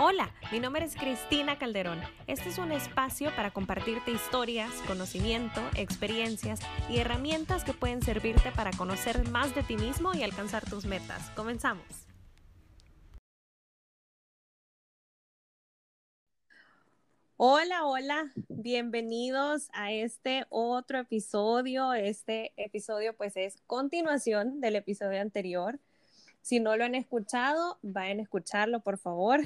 Hola, mi nombre es Cristina Calderón. Este es un espacio para compartirte historias, conocimiento, experiencias y herramientas que pueden servirte para conocer más de ti mismo y alcanzar tus metas. Comenzamos. Hola, hola, bienvenidos a este otro episodio. Este episodio pues es continuación del episodio anterior. Si no lo han escuchado, vayan a escucharlo, por favor.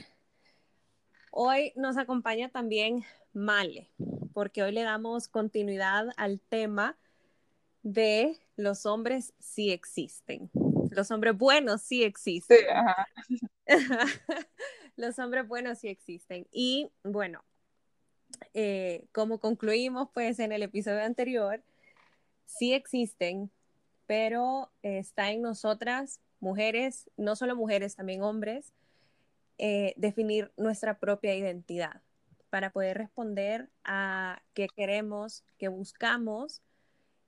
Hoy nos acompaña también Male, porque hoy le damos continuidad al tema de los hombres sí existen. Los hombres buenos sí existen. los hombres buenos sí existen. Y bueno, eh, como concluimos pues en el episodio anterior, sí existen, pero está en nosotras, mujeres, no solo mujeres, también hombres, eh, definir nuestra propia identidad para poder responder a qué queremos, qué buscamos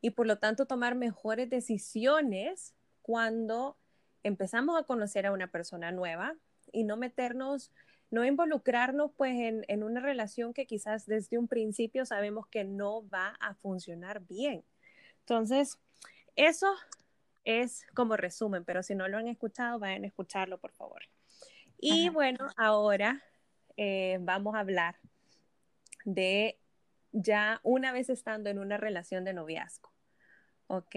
y por lo tanto tomar mejores decisiones cuando empezamos a conocer a una persona nueva y no meternos, no involucrarnos pues en, en una relación que quizás desde un principio sabemos que no va a funcionar bien. Entonces, eso es como resumen, pero si no lo han escuchado, vayan a escucharlo, por favor. Y bueno, ahora eh, vamos a hablar de ya una vez estando en una relación de noviazgo, ¿ok?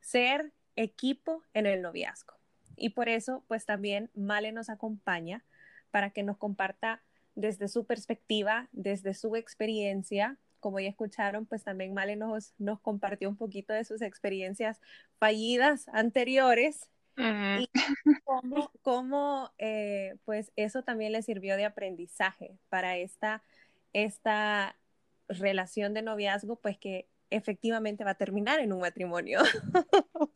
Ser equipo en el noviazgo. Y por eso, pues también Male nos acompaña para que nos comparta desde su perspectiva, desde su experiencia. Como ya escucharon, pues también Male nos, nos compartió un poquito de sus experiencias fallidas anteriores y cómo, eh, pues eso también le sirvió de aprendizaje para esta, esta relación de noviazgo, pues que efectivamente va a terminar en un matrimonio.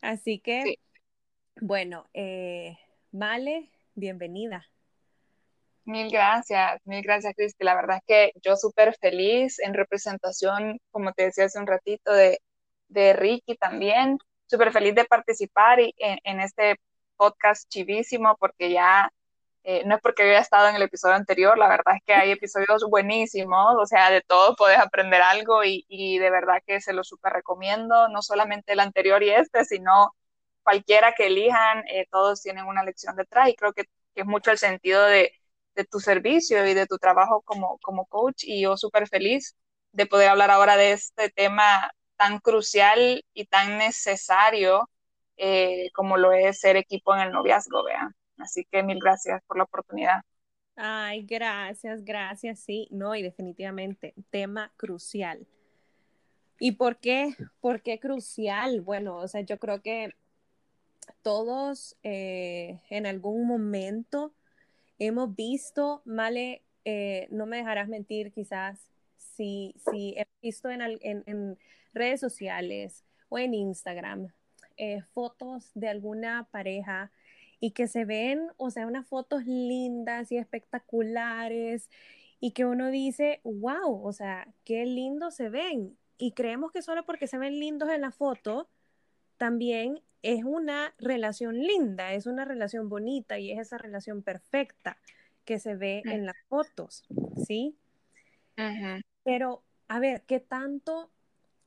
Así que, bueno, eh, Vale, bienvenida. Mil gracias, mil gracias, Cristi. La verdad es que yo súper feliz en representación, como te decía hace un ratito, de, de Ricky también súper feliz de participar y, en, este podcast chivísimo porque ya eh, no es porque había estado en el episodio anterior, la verdad es que hay episodios buenísimos, o sea, de todo puedes aprender algo y, de verdad que se lo súper recomiendo, no solamente el anterior y este, sino cualquiera que elijan, eh, todos tienen una lección detrás y creo que, es mucho el sentido de, de, tu servicio y de tu trabajo como, como coach y yo súper feliz de poder hablar ahora de este tema tan crucial y tan necesario eh, como lo es ser equipo en el noviazgo, vean. Así que mil gracias por la oportunidad. Ay, gracias, gracias, sí, no, y definitivamente, tema crucial. ¿Y por qué? ¿Por qué crucial? Bueno, o sea, yo creo que todos eh, en algún momento hemos visto, Male, eh, no me dejarás mentir, quizás, si, si he visto en, en redes sociales o en Instagram eh, fotos de alguna pareja y que se ven, o sea, unas fotos lindas y espectaculares y que uno dice, wow, o sea, qué lindo se ven. Y creemos que solo porque se ven lindos en la foto, también es una relación linda, es una relación bonita y es esa relación perfecta que se ve en las fotos, ¿sí? Pero, a ver, ¿qué tanto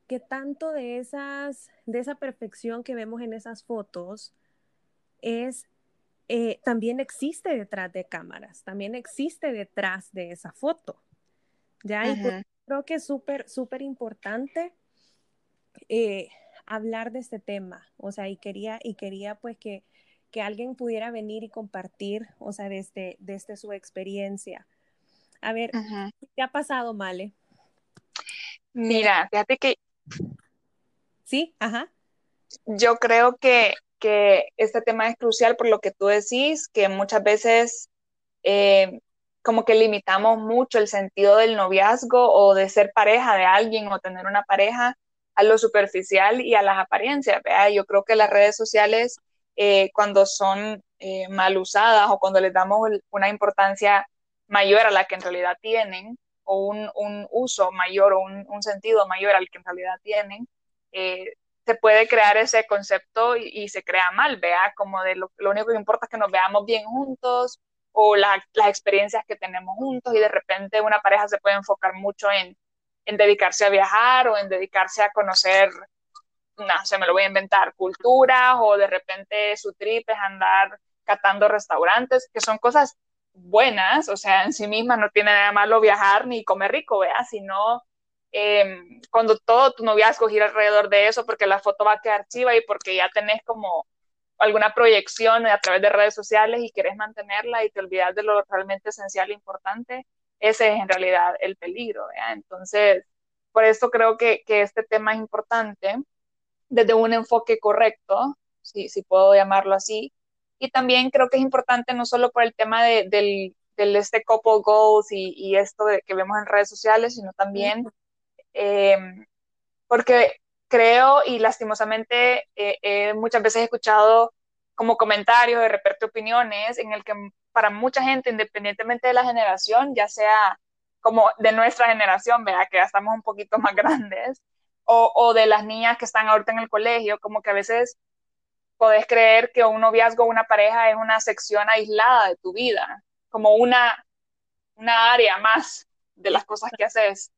que tanto de, esas, de esa perfección que vemos en esas fotos es, eh, también existe detrás de cámaras, también existe detrás de esa foto. Ya, y creo que es súper, súper importante eh, hablar de este tema, o sea, y quería, y quería pues que, que alguien pudiera venir y compartir, o sea, desde, desde su experiencia. A ver, ¿qué ha pasado, Male? Mira, fíjate que Sí, ajá. Yo creo que, que este tema es crucial por lo que tú decís, que muchas veces eh, como que limitamos mucho el sentido del noviazgo o de ser pareja de alguien o tener una pareja a lo superficial y a las apariencias. Yo creo que las redes sociales, eh, cuando son eh, mal usadas o cuando les damos una importancia mayor a la que en realidad tienen, o un, un uso mayor o un, un, sentido mayor al que en realidad tienen, eh, se puede crear ese concepto y, se crea mal, vea, como de lo, único que importa es que nos veamos bien juntos o las experiencias que tenemos juntos y de repente una pareja se puede enfocar mucho en, en dedicarse a viajar o en dedicarse a conocer, no sé, me lo voy a inventar, culturas o de repente su trip es andar catando restaurantes, que son cosas buenas, o sea, en sí misma no tiene nada malo viajar ni comer rico, vea, sino em, cuando todo tu noviazgo gira alrededor de eso, porque la foto va a quedar chiva y porque ya tenés como alguna proyección a través de redes sociales y querés mantenerla y te olvidas de lo realmente esencial e importante, ese es en realidad el peligro. Entonces, por eso creo que, que, este tema es importante desde un enfoque correcto, si, si puedo llamarlo así, y también creo que es importante no solo por el tema de, del, del, este couple goals y, y esto de, que vemos en redes sociales, sino también eh, porque creo y lastimosamente eh, muchas veces he escuchado como comentarios, de repente opiniones, en el que para mucha gente, independientemente de la generación, ya sea como de nuestra generación, vea que ya estamos un poquito más grandes, o, o, de las niñas que están ahorita en el colegio, como que a veces podés creer que un noviazgo o una pareja es una sección aislada de tu vida, como una, una área más de las cosas que haces.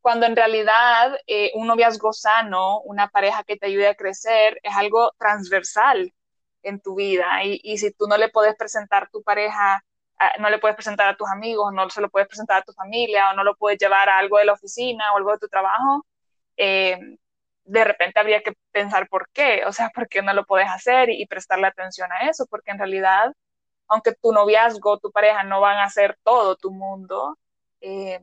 Cuando en realidad eh, un noviazgo sano, una pareja que te ayude a crecer, es algo transversal en tu vida. Y, y si tú no le puedes presentar a tu pareja, no le puedes presentar a tus amigos, no se lo puedes presentar a tu familia, o no lo puedes llevar a algo de la oficina o algo de tu trabajo, eh, de repente habría que pensar por qué, o sea, por qué no lo puedes hacer y, prestarle atención a eso, porque en realidad, aunque tu noviazgo, tu pareja no van a ser todo tu mundo, eh,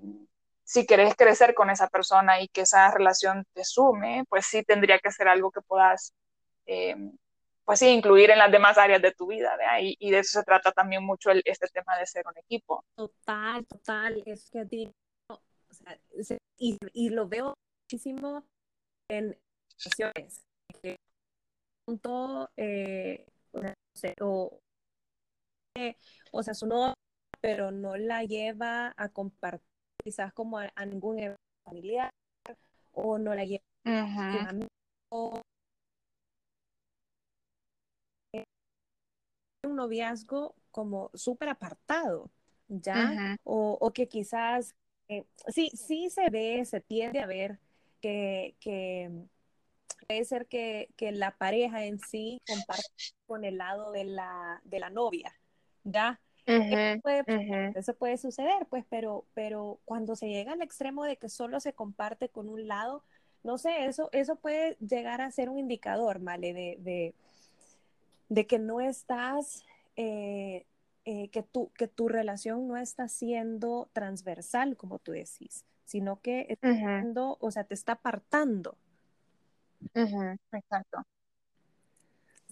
si querés crecer con esa persona y que esa relación te sume, pues sí tendría que ser algo que puedas, eh, pues sí, incluir en las demás áreas de tu vida, Y, y, de eso se trata también mucho este tema de ser un equipo. Total, total, es que o sea, y, y lo veo muchísimo en situaciones que punto eh, o, o, sea, su novia, pero no la lleva a compartir quizás como a, ningún evento familiar o no la lleva a un noviazgo como súper apartado, ¿ya? o, o, que quizás, eh, sí, sí se ve, se tiende a ver que, que puede ser que, que, la pareja en sí comparte con el lado de la, de la novia, ¿ya? eso, puede, eso, puede, suceder, pues, pero, pero cuando se llega al extremo de que solo se comparte con un lado, no sé, eso, eso puede llegar a ser un indicador, ¿vale? De, de, de que no estás, eh, eh, que, tu, que tu relación no está siendo transversal, como tú decís sino que está o sea, te está apartando. Exacto.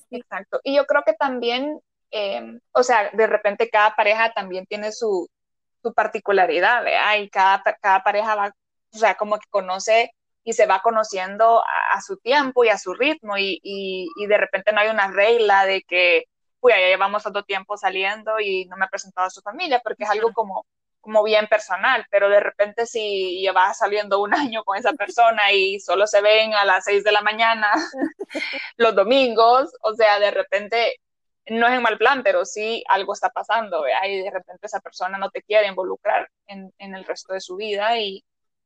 Exacto. Y yo creo que también, em, o sea, de repente cada pareja también tiene su, su particularidad, ¿verdad? Y cada, cada pareja va, o sea, como que conoce y se va conociendo a, su tiempo y a su ritmo y, y, y, de repente no hay una regla de que, uy, ya llevamos tanto tiempo saliendo y no me ha presentado a su familia, porque es algo como como bien personal, pero de repente si llevas saliendo un año con esa persona y solo se ven a las 6 de la mañana los domingos, o sea, de repente no es en mal plan, pero sí algo está pasando, y de repente esa persona no te quiere involucrar en, en el resto de su vida y,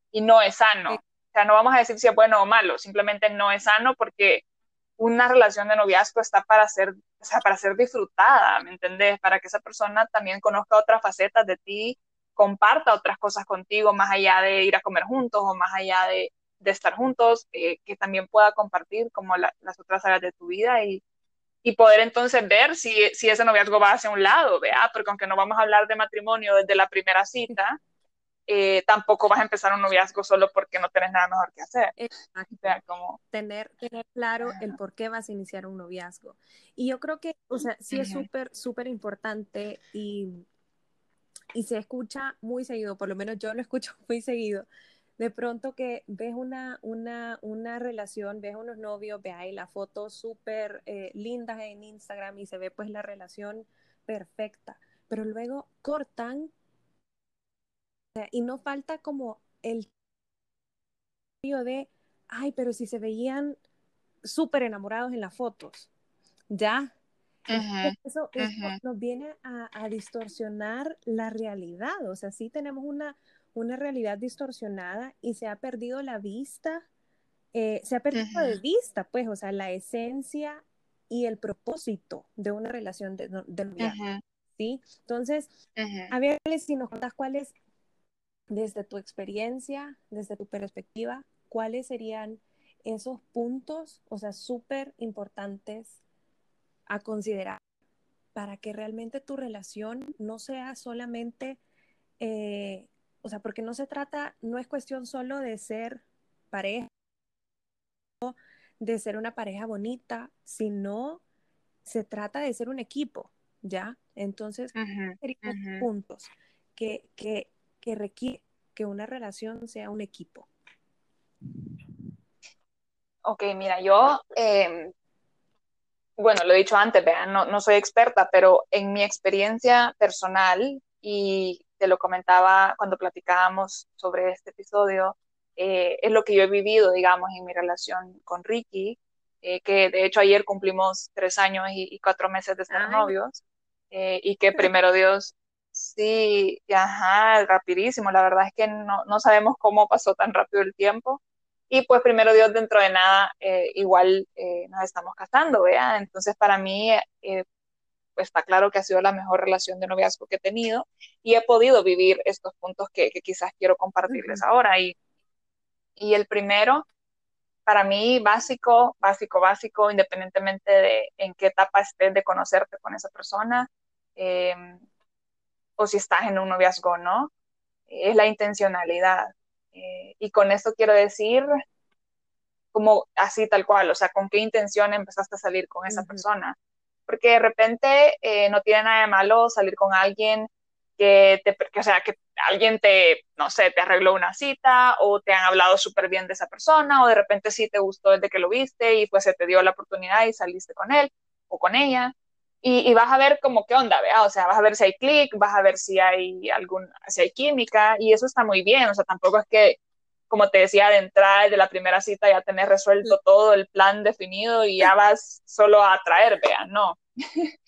y, no es sano. O sea, no vamos a decir si es bueno o malo, simplemente no es sano porque una relación de noviazgo está para ser, o sea, para ser disfrutada, ¿me entendés? Para que esa persona también conozca otras facetas de ti comparta otras cosas contigo, más allá de ir a comer juntos o más allá de, de estar juntos, eh, que también pueda compartir como las otras áreas de tu vida y, y poder entonces ver si, si, ese noviazgo va hacia un lado, ¿vea? Porque aunque no vamos a hablar de matrimonio desde la primera cita, eh, tampoco vas a empezar un noviazgo solo porque no tienes nada mejor que hacer. O sea, como... tener, tener claro el por qué vas a iniciar un noviazgo. Y yo creo que, o sea, sí es súper, súper importante y y se escucha muy seguido, por lo menos yo lo escucho muy seguido. De pronto que ves una, una, una relación, ves unos novios, ves ahí las fotos súper eh, lindas en Instagram y se ve pues la relación perfecta, pero luego cortan y no falta como el de, ay, pero si se veían súper enamorados en las fotos, ¿ya? Eso, nos viene a, distorsionar la realidad, o sea, sí tenemos una, una realidad distorsionada y se ha perdido la vista, eh, se ha perdido de vista, pues, o sea, la esencia y el propósito de una relación de, de ¿sí? Entonces, a ver si nos contas cuáles, desde tu experiencia, desde tu perspectiva, cuáles serían esos puntos, o sea, súper importantes a considerar para que realmente tu relación no sea solamente, eh, o sea, porque no se trata, no es cuestión solo de ser pareja, de ser una pareja bonita, sino se trata de ser un equipo, ¿ya? Entonces, serían puntos que, que, que requiere que una relación sea un equipo. Ok, mira, yo, em, bueno, lo he dicho antes, vean, no, no soy experta, pero en mi experiencia personal, y te lo comentaba cuando platicábamos sobre este episodio, eh, es lo que yo he vivido, digamos, en mi relación con Ricky, eh, que de hecho ayer cumplimos tres años y, cuatro meses de ser novios, eh, y que primero Dios, sí, ajá, rapidísimo, la verdad es que no, no sabemos cómo pasó tan rápido el tiempo, y pues primero Dios, dentro de nada, eh, igual eh, nos estamos casando, ¿vea? Entonces para mí eh, pues está claro que ha sido la mejor relación de noviazgo que he tenido y he podido vivir estos puntos que, quizás quiero compartirles ahora. Y, y el primero, para mí, básico, básico, básico, independientemente de en qué etapa estés de conocerte con esa persona, o si estás en un noviazgo o no, es la intencionalidad. Eh, y con esto quiero decir, como así tal cual, o sea, con qué intención empezaste a salir con esa persona. Porque de repente eh, no tiene nada de malo salir con alguien que te, que, o sea, que alguien te, no sé, te arregló una cita o te han hablado súper bien de esa persona o de repente sí te gustó desde que lo viste y pues se te dio la oportunidad y saliste con él o con ella. Y, vas a ver como qué onda, ¿vea? O sea, vas a ver si hay clic, vas a ver si hay algún, si hay química, y eso está muy bien, o sea, tampoco es que, como te decía, de entrada de la primera cita ya tenés resuelto todo el plan definido y ya vas solo a atraer, vea, no.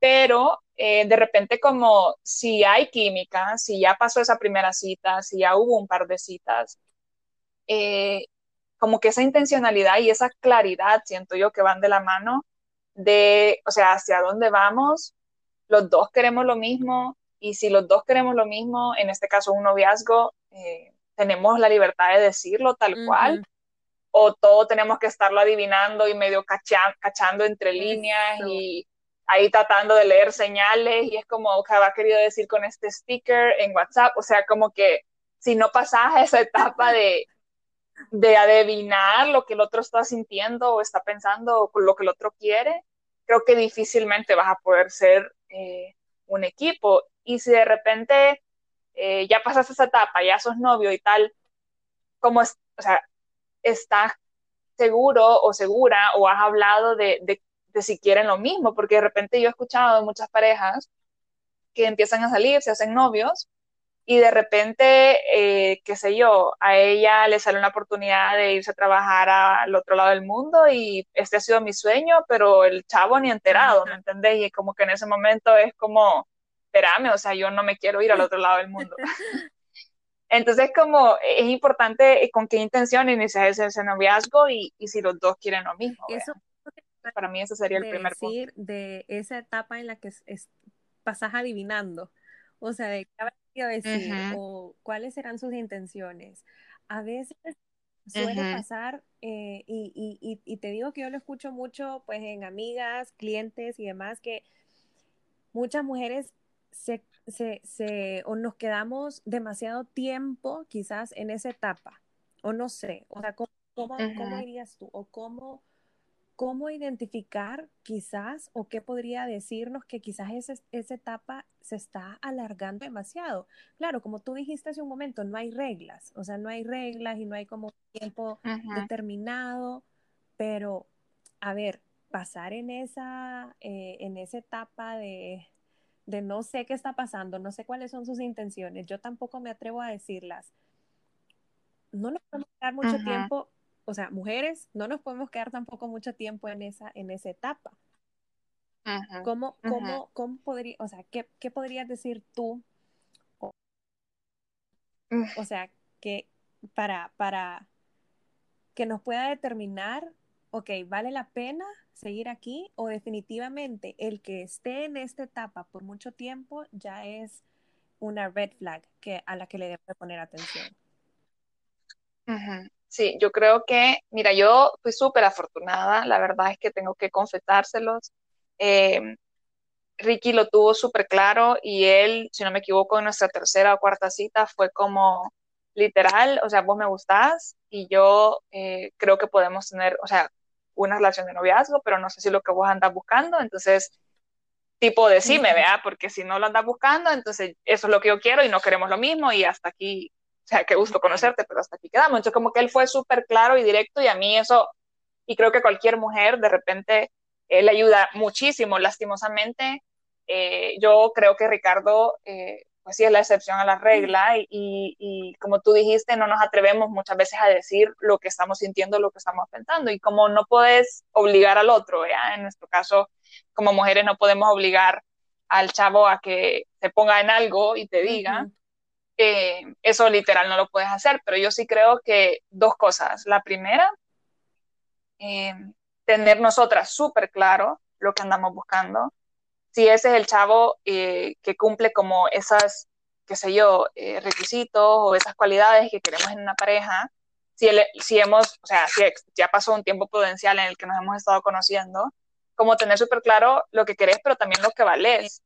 Pero eh, de repente como si hay química, si ya pasó esa primera cita, si ya hubo un par de citas, eh, como que esa intencionalidad y esa claridad, siento yo, que van de la mano, de, o sea, hacia dónde vamos, los dos queremos lo mismo y si los dos queremos lo mismo, en este caso un noviazgo, eh, tenemos la libertad de decirlo tal cual o todo tenemos que estarlo adivinando y medio cachando entre líneas y ahí tratando de leer señales y es como que ha querido decir con este sticker en WhatsApp, o sea, como que si no pasas a esa etapa de, de adivinar lo que el otro está sintiendo o está pensando o lo que el otro quiere, creo que difícilmente vas a poder ser eh, un equipo. Y si de repente eh, ya pasas esa etapa, ya sos novio y tal, como, es, o sea, estás seguro o segura o has hablado de, de, de si quieren lo mismo, porque de repente yo he escuchado de muchas parejas que empiezan a salir, se hacen novios y de repente, eh, qué sé yo, a ella le sale una oportunidad de irse a trabajar al otro lado del mundo y este ha sido mi sueño, pero el chavo ni enterado, ¿me entendés? Y como que en ese momento es como, espérame, o sea, yo no me quiero ir al otro lado del mundo. Entonces, como es importante eh, con qué intención iniciar ese, noviazgo y, y, si los dos quieren lo mismo. Eso, para mí ese sería el primer decir punto. De esa etapa en la que es, pasas adivinando, o sea, de decir o cuáles serán sus intenciones. A veces suele pasar, eh, y, te digo que yo lo escucho mucho pues en amigas, clientes y demás, que muchas mujeres se, se, o nos quedamos demasiado tiempo quizás en esa etapa, o no sé, o sea, ¿cómo, cómo dirías tú? O cómo cómo identificar quizás o qué podría decirnos que quizás esa etapa se está alargando demasiado. Claro, como tú dijiste hace un momento, no hay reglas, o sea, no hay reglas y no hay como tiempo determinado, pero a ver, pasar en esa, eh, en esa etapa de, de no sé qué está pasando, no sé cuáles son sus intenciones, yo tampoco me atrevo a decirlas. No nos podemos dar mucho tiempo o sea, mujeres, no nos podemos quedar tampoco mucho tiempo en esa, en esa etapa. ¿Cómo, cómo, cómo podría, o sea, qué, qué podrías decir tú? O, o sea, que para, para que nos pueda determinar, ok, ¿vale la pena seguir aquí? O definitivamente el que esté en esta etapa por mucho tiempo ya es una red flag que, a la que le debe poner atención. Sí, yo creo que, mira, yo fui súper afortunada, la verdad es que tengo que confesárselos. Eh, Ricky lo tuvo súper claro y él, si no me equivoco, en nuestra tercera o cuarta cita fue como literal, o sea, vos me gustás y yo eh, creo que podemos tener, o sea, una relación de noviazgo, pero no sé si lo que vos andas buscando, entonces, tipo, decime, vea, porque si no lo andas buscando, entonces eso es lo que yo quiero y no queremos lo mismo y hasta aquí, sea, qué gusto conocerte, pero hasta aquí quedamos. Entonces, como que él fue súper claro y directo y a mí eso, y creo que cualquier mujer de repente eh, le ayuda muchísimo, lastimosamente. Eh, yo creo que Ricardo, eh, pues sí, es la excepción a la regla y, y, como tú dijiste, no nos atrevemos muchas veces a decir lo que estamos sintiendo, lo que estamos pensando y como no puedes obligar al otro, ¿ya? en nuestro caso, como mujeres no podemos obligar al chavo a que se ponga en algo y te diga, eh, eso literal no lo puedes hacer, pero yo sí creo que dos cosas. La primera, eh, tener nosotras súper claro lo que andamos buscando. Si ese es el chavo eh, que cumple como esas, qué sé yo, requisitos o esas cualidades que queremos en una pareja, si, si hemos, o sea, si ya pasó un tiempo prudencial en el que nos hemos estado conociendo, como tener súper claro lo que querés, pero también lo que vales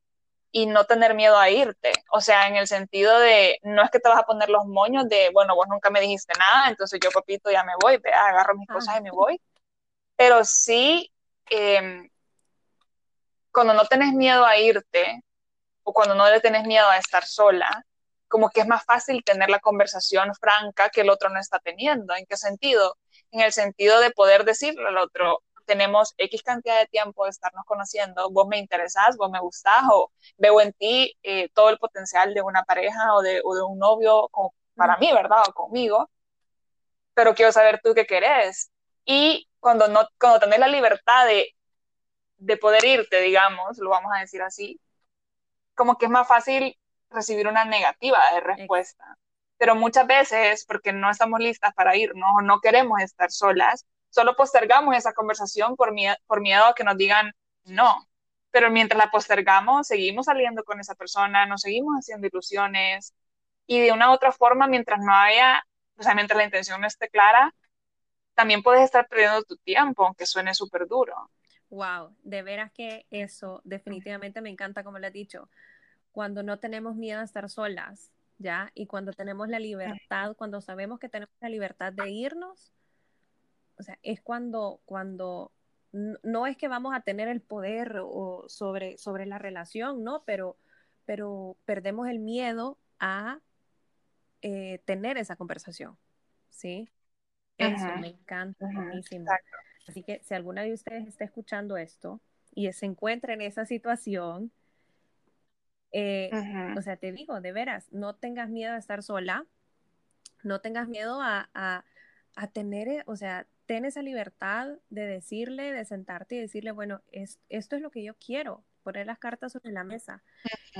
y no tener miedo a irte. O sea, en el sentido de, no es que te vas a poner los moños de, bueno, vos nunca me dijiste nada, entonces yo, papito, ya me voy, vea, agarro mis cosas y me voy. Pero sí, em, cuando no tenés miedo a irte o cuando no le tenés miedo a estar sola, como que es más fácil tener la conversación franca que el otro no está teniendo. ¿En qué sentido? En el sentido de poder decirle al otro, tenemos X cantidad de tiempo de estarnos conociendo, vos me interesás, vos me gustás o veo en ti eh, todo el potencial de una pareja o de, o de un novio como para mí, ¿verdad? O conmigo, pero quiero saber tú qué querés. Y cuando, no, cuando tenés la libertad de, de poder irte, digamos, lo vamos a decir así, como que es más fácil recibir una negativa de respuesta. Pero muchas veces, porque no estamos listas para irnos o no queremos estar solas, solo postergamos esa conversación por miedo, a que nos digan no. Pero mientras la postergamos, seguimos saliendo con esa persona, nos seguimos haciendo ilusiones y de una u otra forma, mientras no haya, o sea, mientras la intención no esté clara, también puedes estar perdiendo tu tiempo, aunque suene súper duro. Wow, de veras que eso definitivamente me encanta, como le he dicho, cuando no tenemos miedo a estar solas, ¿ya? Y cuando tenemos la libertad, cuando sabemos que tenemos la libertad de irnos, o sea, es cuando, cuando no es que vamos a tener el poder o sobre, sobre la relación, ¿no? Pero, pero perdemos el miedo a eh, tener esa conversación, ¿sí? Eso me encanta, buenísimo. Así que si alguna de ustedes está escuchando esto y se encuentra en esa situación, eh, o sea, te digo, de veras, no tengas miedo a estar sola, no tengas miedo a, a, a tener, eh, o sea, ten esa libertad de decirle, de sentarte y decirle, bueno, es, esto es lo que yo quiero, poner las cartas sobre la mesa.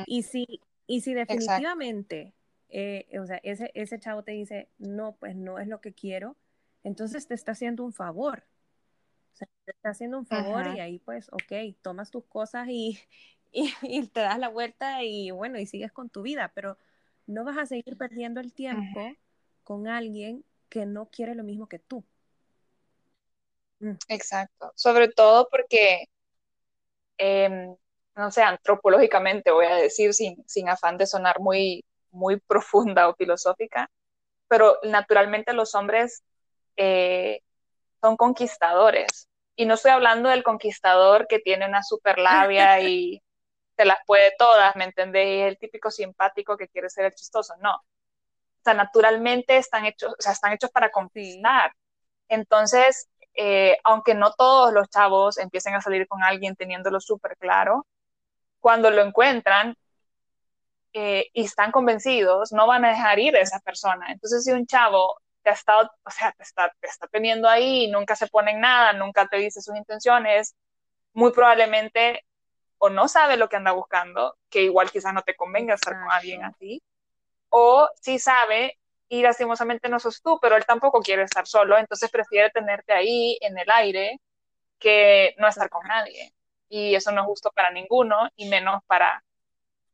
Y si, y si definitivamente, eh, o sea, ese, ese chavo te dice, no, pues no es lo que quiero, entonces te está haciendo un favor. O sea, te está haciendo un favor y ahí pues, ok, tomas tus cosas y, y, te das la vuelta y bueno, y sigues con tu vida, pero no vas a seguir perdiendo el tiempo con alguien que no quiere lo mismo que tú. Exacto, sobre todo porque, em, no sé, antropológicamente voy a decir, sin, sin afán de sonar muy, muy profunda o filosófica, pero naturalmente los hombres eh, son conquistadores. Y no estoy hablando del conquistador que tiene una super labia y se las puede todas, ¿me entendéis? El típico simpático que quiere ser el chistoso, no. O sea, naturalmente están hechos, o sea, están hechos para conquistar. Entonces, eh, aunque no todos los chavos empiecen a salir con alguien teniéndolo súper claro, cuando lo encuentran eh, y están convencidos, no van a dejar ir a esa persona. Entonces, si un chavo te ha estado, o sea, te está, te está teniendo ahí, nunca se pone en nada, nunca te dice sus intenciones, muy probablemente o no sabe lo que anda buscando, que igual quizás no te convenga estar con alguien así, o sí sabe y lastimosamente no sos tú, pero él tampoco quiere estar solo, entonces prefiere tenerte ahí en el aire que no estar con nadie. Y eso no es justo para ninguno, y menos para,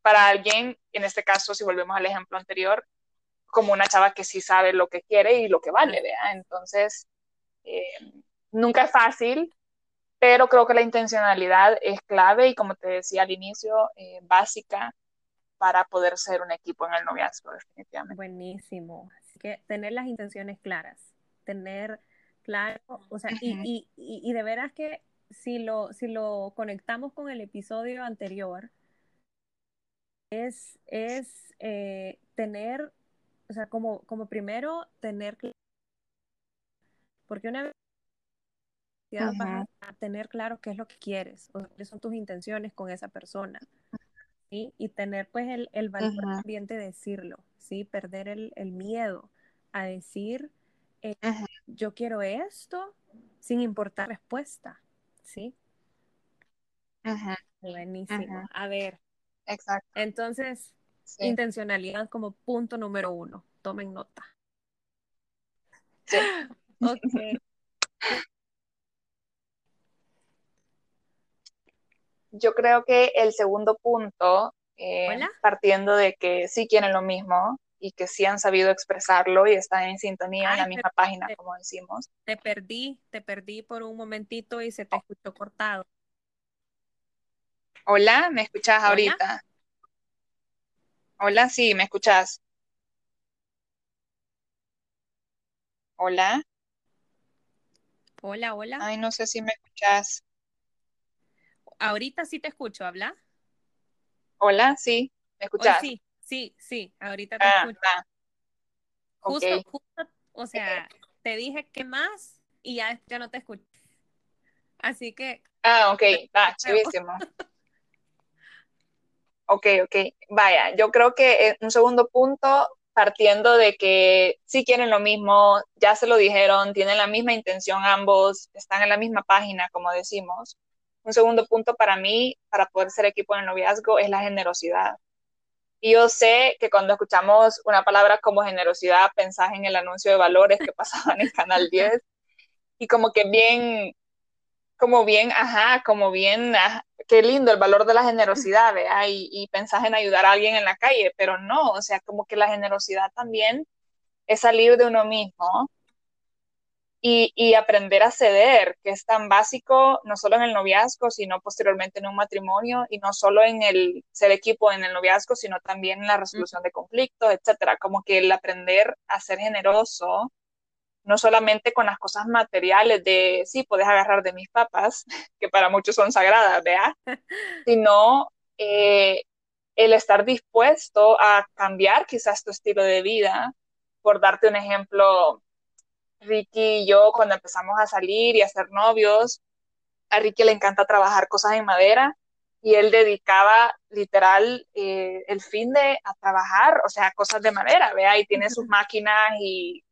para alguien, en este caso, si volvemos al ejemplo anterior, como una chava que sí sabe lo que quiere y lo que vale, ¿vea? Entonces, eh, nunca es fácil, pero creo que la intencionalidad es clave y como te decía al inicio, eh, básica para poder ser un equipo en el noviazgo, definitivamente. Buenísimo. Así que tener las intenciones claras, tener claro, o sea, y, y, y, de veras que si lo, si lo conectamos con el episodio anterior, es, es eh, tener o sea, como, como primero tener porque una vez vas a tener claro qué es lo que quieres, o cuáles son tus intenciones con esa persona, ¿sí? Y tener pues el, el valor también de decirlo, ¿sí? Perder el, el miedo a decir, eh, yo quiero esto sin importar respuesta, ¿sí? Buenísimo. A ver. Exacto. Entonces, Intencionalidad como punto número uno. Tomen nota. Sí. ok. Yo creo que el segundo punto, eh, partiendo de que sí quieren lo mismo y que sí han sabido expresarlo y están en sintonía en la misma página, como decimos. Te perdí, te perdí por un momentito y se te escuchó cortado. Hola, ¿me escuchas ahorita? Hola, sí, ¿me escuchas? Hola. Hola, hola. Ay, no sé si me escuchas. Ahorita sí te escucho, ¿habla? Hola, sí, ¿me escuchas? sí, sí, sí, ahorita te ah, escucho. Ah. Justo, justo, o sea, te dije qué más y ya, ya no te escucho. Así que. Ah, ok, va, chivísimo. Ok, ok. Vaya, yo creo que un segundo punto, partiendo de que sí quieren lo mismo, ya se lo dijeron, tienen la misma intención ambos, están en la misma página, como decimos. Un segundo punto para mí, para poder ser equipo en el noviazgo, es la generosidad. Y yo sé que cuando escuchamos una palabra como generosidad, pensás en el anuncio de valores que pasaba en el Canal 10 y como que bien, como bien, ajá, como bien, qué lindo el valor de la generosidad, ¿vea? Y, y pensás en ayudar a alguien en la calle, pero no, o sea, como que la generosidad también es salir de uno mismo y, y, aprender a ceder, que es tan básico, no solo en el noviazgo, sino posteriormente en un matrimonio, y no solo en el ser equipo en el noviazgo, sino también en la resolución de conflictos, etcétera. Como que el aprender a ser generoso no solamente con las cosas materiales de, sí, puedes agarrar de mis papas, que para muchos son sagradas, ¿vea? Sino eh, el estar dispuesto a cambiar quizás tu estilo de vida. Por darte un ejemplo, Ricky y yo cuando empezamos a salir y a ser novios, a Ricky le encanta trabajar cosas en madera y él dedicaba literal eh, el fin de a trabajar, o sea, cosas de madera, vea, y tiene sus máquinas y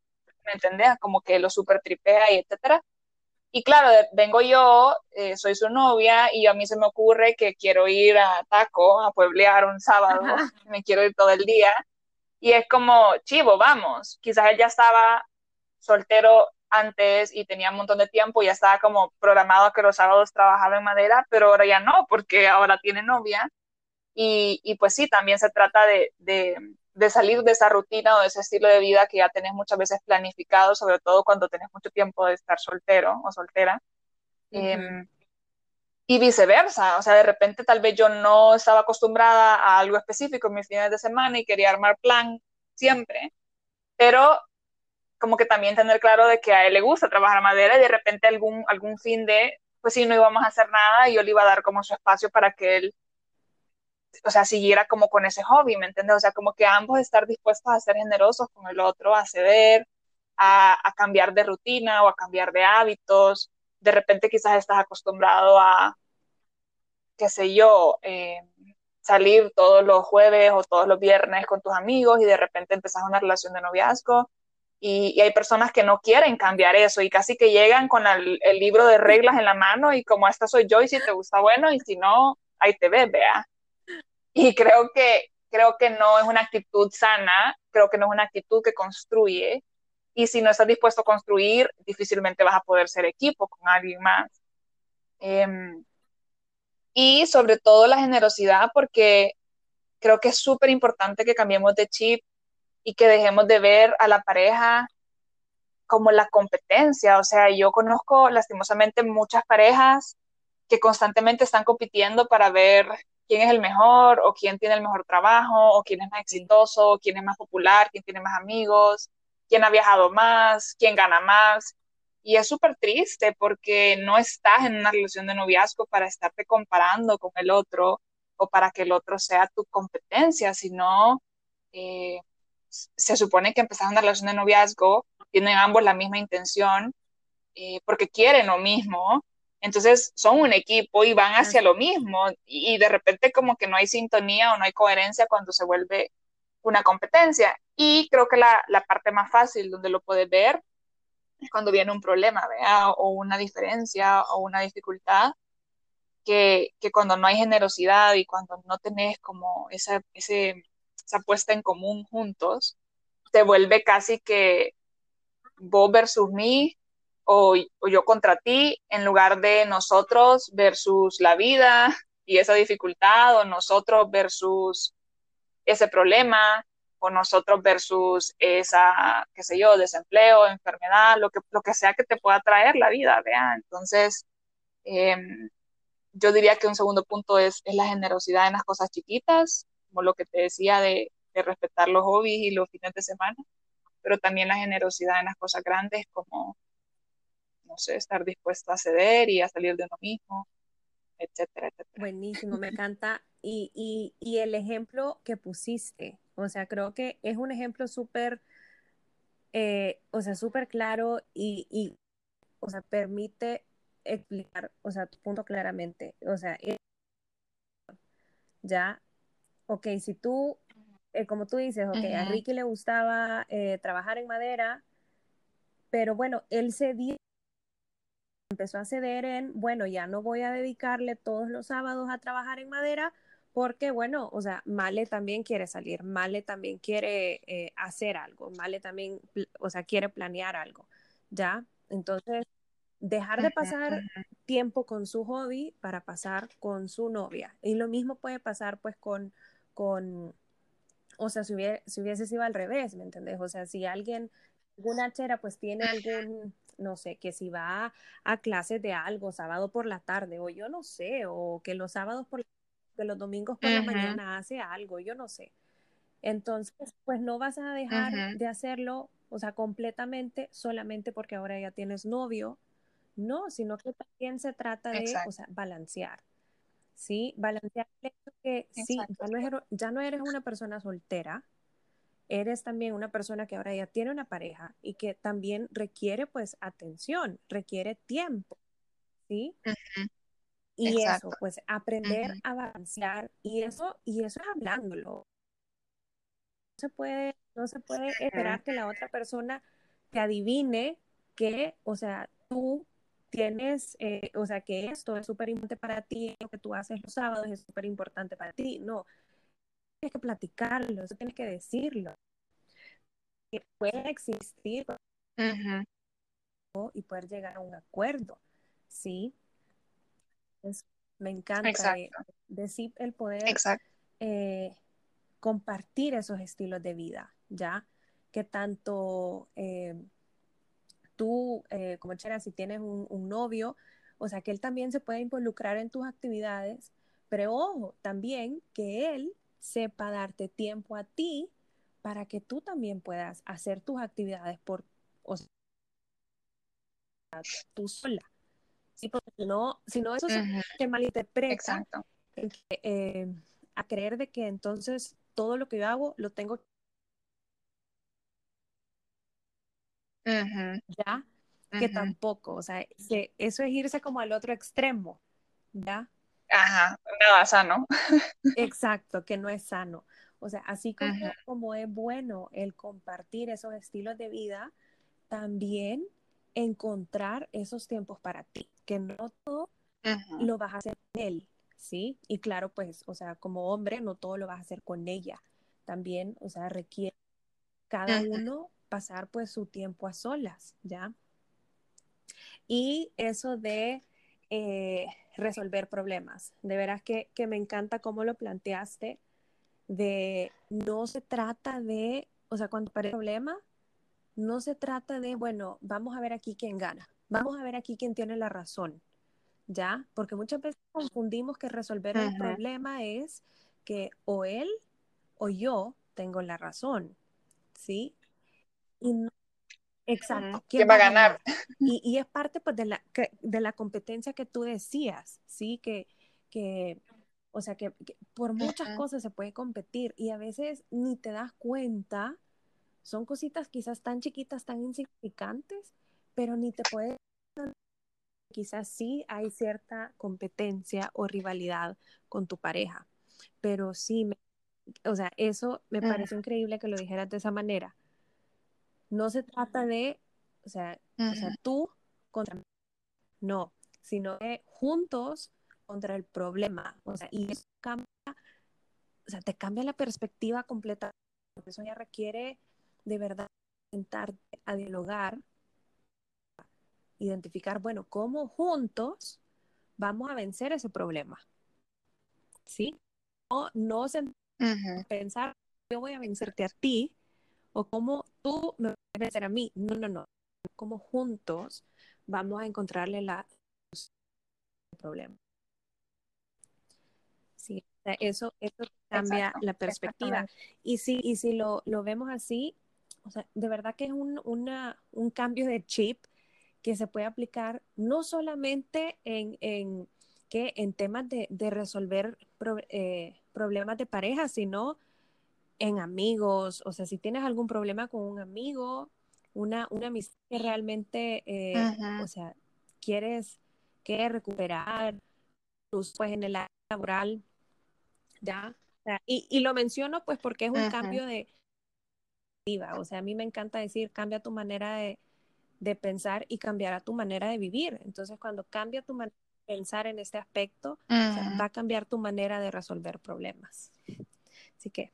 ¿me entendés? Como que lo super tripea y etcétera. Y claro, vengo yo, eh, soy su novia y a mí se me ocurre que quiero ir a Taco a pueblear un sábado, me quiero ir todo el día. Y es como, chivo, vamos. Quizás él ya estaba soltero antes y tenía un montón de tiempo, ya estaba como programado que los sábados trabajaba en madera, pero ahora ya no, porque ahora tiene novia. Y, y pues sí, también se trata de, de, de salir de esa rutina o de ese estilo de vida que ya tenés muchas veces planificado, sobre todo cuando tenés mucho tiempo de estar soltero o soltera. Em, y viceversa, o sea, de repente tal vez yo no estaba acostumbrada a algo específico en mis fines de semana y quería armar plan siempre, pero como que también tener claro de que a él le gusta trabajar madera y de repente algún, algún fin de, pues sí, no íbamos a hacer nada y yo le iba a dar como su espacio para que él o sea, siguiera como con ese hobby, ¿me entiendes? O sea, como que ambos estar dispuestos a ser generosos con el otro, a ceder, a, cambiar de rutina o a cambiar de hábitos. De repente quizás estás acostumbrado a, qué sé yo, eh, salir todos los jueves o todos los viernes con tus amigos y de repente empezás una relación de noviazgo Y, hay personas que no quieren cambiar eso y casi que llegan con el, libro de reglas en la mano y como esta soy yo y si te gusta bueno y si no, ahí te ves, vea. Y creo que, creo que no es una actitud sana, creo que no es una actitud que construye. Y si no estás dispuesto a construir, difícilmente vas a poder ser equipo con alguien más. Em, y sobre todo la generosidad, porque creo que es súper importante que cambiemos de chip y que dejemos de ver a la pareja como la competencia. O sea, yo conozco lastimosamente muchas parejas que constantemente están compitiendo para ver quién es el mejor o quién tiene el mejor trabajo o quién es más exitoso, quién es más popular, quién tiene más amigos, quién ha viajado más, quién gana más. Y es súper triste porque no estás en una relación de noviazgo para estarte comparando con el otro o para que el otro sea tu competencia, sino eh, se supone que empezar una relación de noviazgo, tienen ambos la misma intención, eh, porque quieren lo mismo, entonces son un equipo y van hacia lo mismo, y, de repente como que no hay sintonía o no hay coherencia cuando se vuelve una competencia. Y creo que la, la parte más fácil donde lo puedes ver es cuando viene un problema, o una diferencia o una dificultad, que, que, cuando no hay generosidad y cuando no tenés como esa, ese, esa puesta en común juntos, te vuelve casi que vos versus mí o, yo contra ti, en lugar de nosotros versus la vida y esa dificultad, o nosotros versus ese problema, o nosotros versus esa, qué sé yo, desempleo, enfermedad, lo que, lo que sea que te pueda traer la vida, vea. Entonces, em, yo diría que un segundo punto es, es, la generosidad en las cosas chiquitas, como lo que te decía de, respetar los hobbies y los fines de semana, pero también la generosidad en las cosas grandes, como, no sé, estar dispuesto a ceder y a salir de uno mismo, etcétera, etcétera. Buenísimo, me encanta. Y, y, y el ejemplo que pusiste, o sea, creo que es un ejemplo súper, eh, o sea, súper claro y, y, o sea, permite explicar, o sea, tu punto claramente. O sea, ya, ok, si tú, eh, como tú dices, ok, a Ricky le gustaba eh, trabajar en madera, pero bueno, él se dio, empezó a ceder en, bueno, ya no voy a dedicarle todos los sábados a trabajar en madera, porque bueno, o sea, Male también quiere salir, Male también quiere eh, hacer algo, Male también, o sea, quiere planear algo, ¿ya? Entonces, dejar de pasar tiempo con su hobby para pasar con su novia. Y lo mismo puede pasar pues con, con o sea, si, si hubiese sido al revés, ¿me entendés? O sea, si alguien, alguna chera pues tiene algún, no sé, que si va a, clases de algo sábado por la tarde, o yo no sé, o que los sábados por que los domingos por la mañana hace algo, yo no sé. Entonces, pues no vas a dejar de hacerlo, o sea, completamente solamente porque ahora ya tienes novio no, sino que también se trata de, o sea, balancear. ¿Sí? Balancear el hecho que sí, ya no, eres, ya no eres una persona soltera, eres también una persona que ahora ya tiene una pareja y que también requiere pues atención, requiere tiempo, ¿sí? Y eso, pues aprender a balancear y eso, y eso es hablándolo. No se puede, no se puede esperar que la otra persona te adivine que, o sea, tú tienes, eh, o sea, que esto es súper importante para ti, lo que tú haces los sábados es súper importante para ti. No, tienes que platicarlo, eso tienes que decirlo. Que puede existir y poder llegar a un acuerdo, ¿sí? me encanta decir el poder eh, compartir esos estilos de vida, ¿ya? Que tanto... Eh, tú, eh, como Chera, si tienes un, novio, o sea, que él también se puede involucrar en tus actividades, pero ojo, también que él sepa darte tiempo a ti para que tú también puedas hacer tus actividades por o sea, tú sola. Sí, porque si no, si no eso se malinterpreta eh, a creer de que entonces todo lo que yo hago lo tengo ¿ya? Que tampoco, o sea, eso es irse como al otro extremo, ¿ya? Ajá, nada sano. Exacto, que no es sano. O sea, así como, como es bueno el compartir esos estilos de vida, también encontrar esos tiempos para ti, que no todo lo vas a hacer con él, ¿sí? Y claro, pues, o sea, como hombre, no todo lo vas a hacer con ella. También, o sea, requiere cada uno pasar pues su tiempo a solas, ¿ya? Y eso de eh, resolver problemas. De veras que, me encanta cómo lo planteaste, de no se trata de, o sea, cuando parece problema, no se trata de, bueno, vamos a ver aquí quién gana, vamos a ver aquí quién tiene la razón, ¿ya? Porque muchas veces confundimos que resolver el problema es que o él o yo tengo la razón, ¿sí? Y no, Exacto. ¿Quién, va a ganar? Y, es parte pues, de, la, de la competencia que tú decías, ¿sí? Que, que o sea, que, por muchas cosas se puede competir y a veces ni te das cuenta, son cositas quizás tan chiquitas, tan insignificantes, pero ni te puedes quizás sí hay cierta competencia o rivalidad con tu pareja, pero sí, o sea, eso me parece increíble que lo dijeras de esa manera, no se trata de, o sea, o sea tú contra no, sino que juntos contra el problema. O sea, y eso cambia, o sea, te cambia la perspectiva completa. Eso ya requiere de verdad sentarte a dialogar, identificar, bueno, cómo juntos vamos a vencer ese problema. ¿Sí? O no pensar, yo voy a vencerte a ti, o cómo tú me vencer a mí. No, no, no. Como juntos vamos a encontrarle la problema. Sí, eso, eso cambia la perspectiva. Y si, y si lo, lo, vemos así, o sea, de verdad que es un, una, un cambio de chip que se puede aplicar no solamente en, en, que en temas de, de resolver eh, problemas de pareja, sino en amigos, o sea, si tienes algún problema con un amigo, una, una amistad que realmente, eh, o sea, quieres que recuperar, pues en el área laboral, ¿ya? y, y, lo menciono pues porque es un cambio de o sea, a mí me encanta decir, cambia tu manera de, de pensar y cambiará tu manera de vivir. Entonces, cuando cambia tu manera de pensar en este aspecto, va a cambiar tu manera de resolver problemas. Así que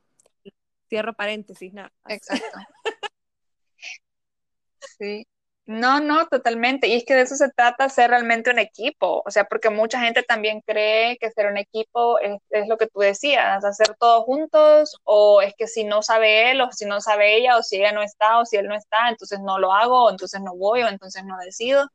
Cierro paréntesis, nada. Exacto. Sí. No, no, totalmente. Y es que de eso se trata ser realmente un equipo. O sea, porque mucha gente también cree que ser un equipo es, lo que tú decías, hacer todo juntos, o es que si no sabe él, o si no sabe ella, o si ella no está, o si él no está, entonces no lo hago, o entonces no voy, o entonces no decido.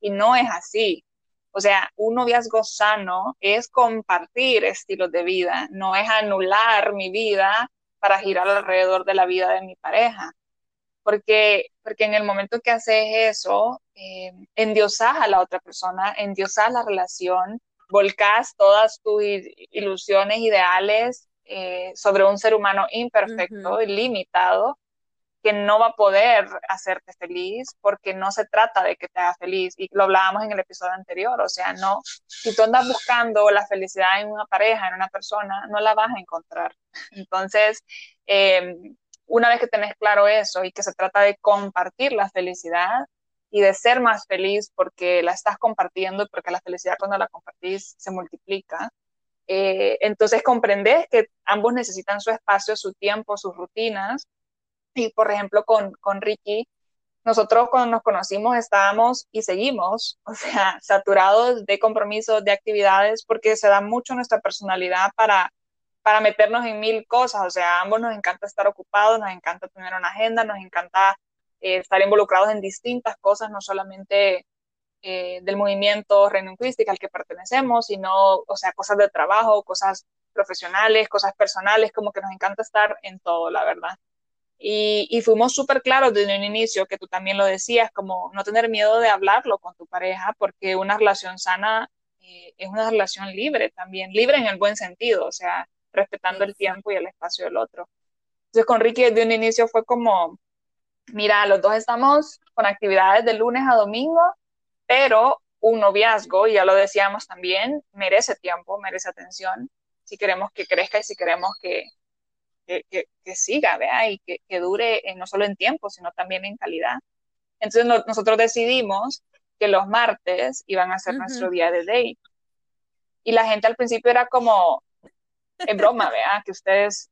Y no es así. O sea, un noviazgo sano es compartir estilos de vida, no es anular mi vida para girar alrededor de la vida de mi pareja. Porque, porque en el momento que haces eso, eh, endiosas a la otra persona, endiosas la relación, volcas todas tus ilusiones, ideales eh, sobre un ser humano imperfecto y limitado que no va a poder hacerte feliz porque no se trata de que te haga feliz y lo hablábamos en el episodio anterior, o sea, no, si tú andas buscando la felicidad en una pareja, en una persona, no la vas a encontrar. Entonces, em, una vez que tenés claro eso y que se trata de compartir la felicidad y de ser más feliz porque la estás compartiendo porque la felicidad cuando la compartís se multiplica, eh, entonces comprendes que ambos necesitan su espacio, su tiempo, sus rutinas y por ejemplo, con, con Ricky, nosotros cuando nos conocimos estábamos y seguimos, o sea, saturados de compromisos, de actividades, porque se da mucho nuestra personalidad para, para meternos en mil cosas, o sea, a ambos nos encanta estar ocupados, nos encanta tener una agenda, nos encanta eh, estar involucrados en distintas cosas, no solamente eh, del movimiento renuncuística al que pertenecemos, sino, o sea, cosas de trabajo, cosas profesionales, cosas personales, como que nos encanta estar en todo, la verdad. Y, fuimos súper claros desde un inicio, que tú también lo decías, como no tener miedo de hablarlo con tu pareja, porque una relación sana eh, es una relación libre también, libre en el buen sentido, o sea, respetando el tiempo y el espacio del otro. Entonces con Ricky desde un inicio fue como, mira, los dos estamos con actividades de lunes a domingo, pero un noviazgo, y ya lo decíamos también, merece tiempo, merece atención, si queremos que crezca y si queremos que, que, siga, vea, y que, dure no solo en tiempo, sino también en calidad. Entonces nosotros decidimos que los martes iban a ser nuestro día de date. Y la gente al principio era como, en broma, vea, que ustedes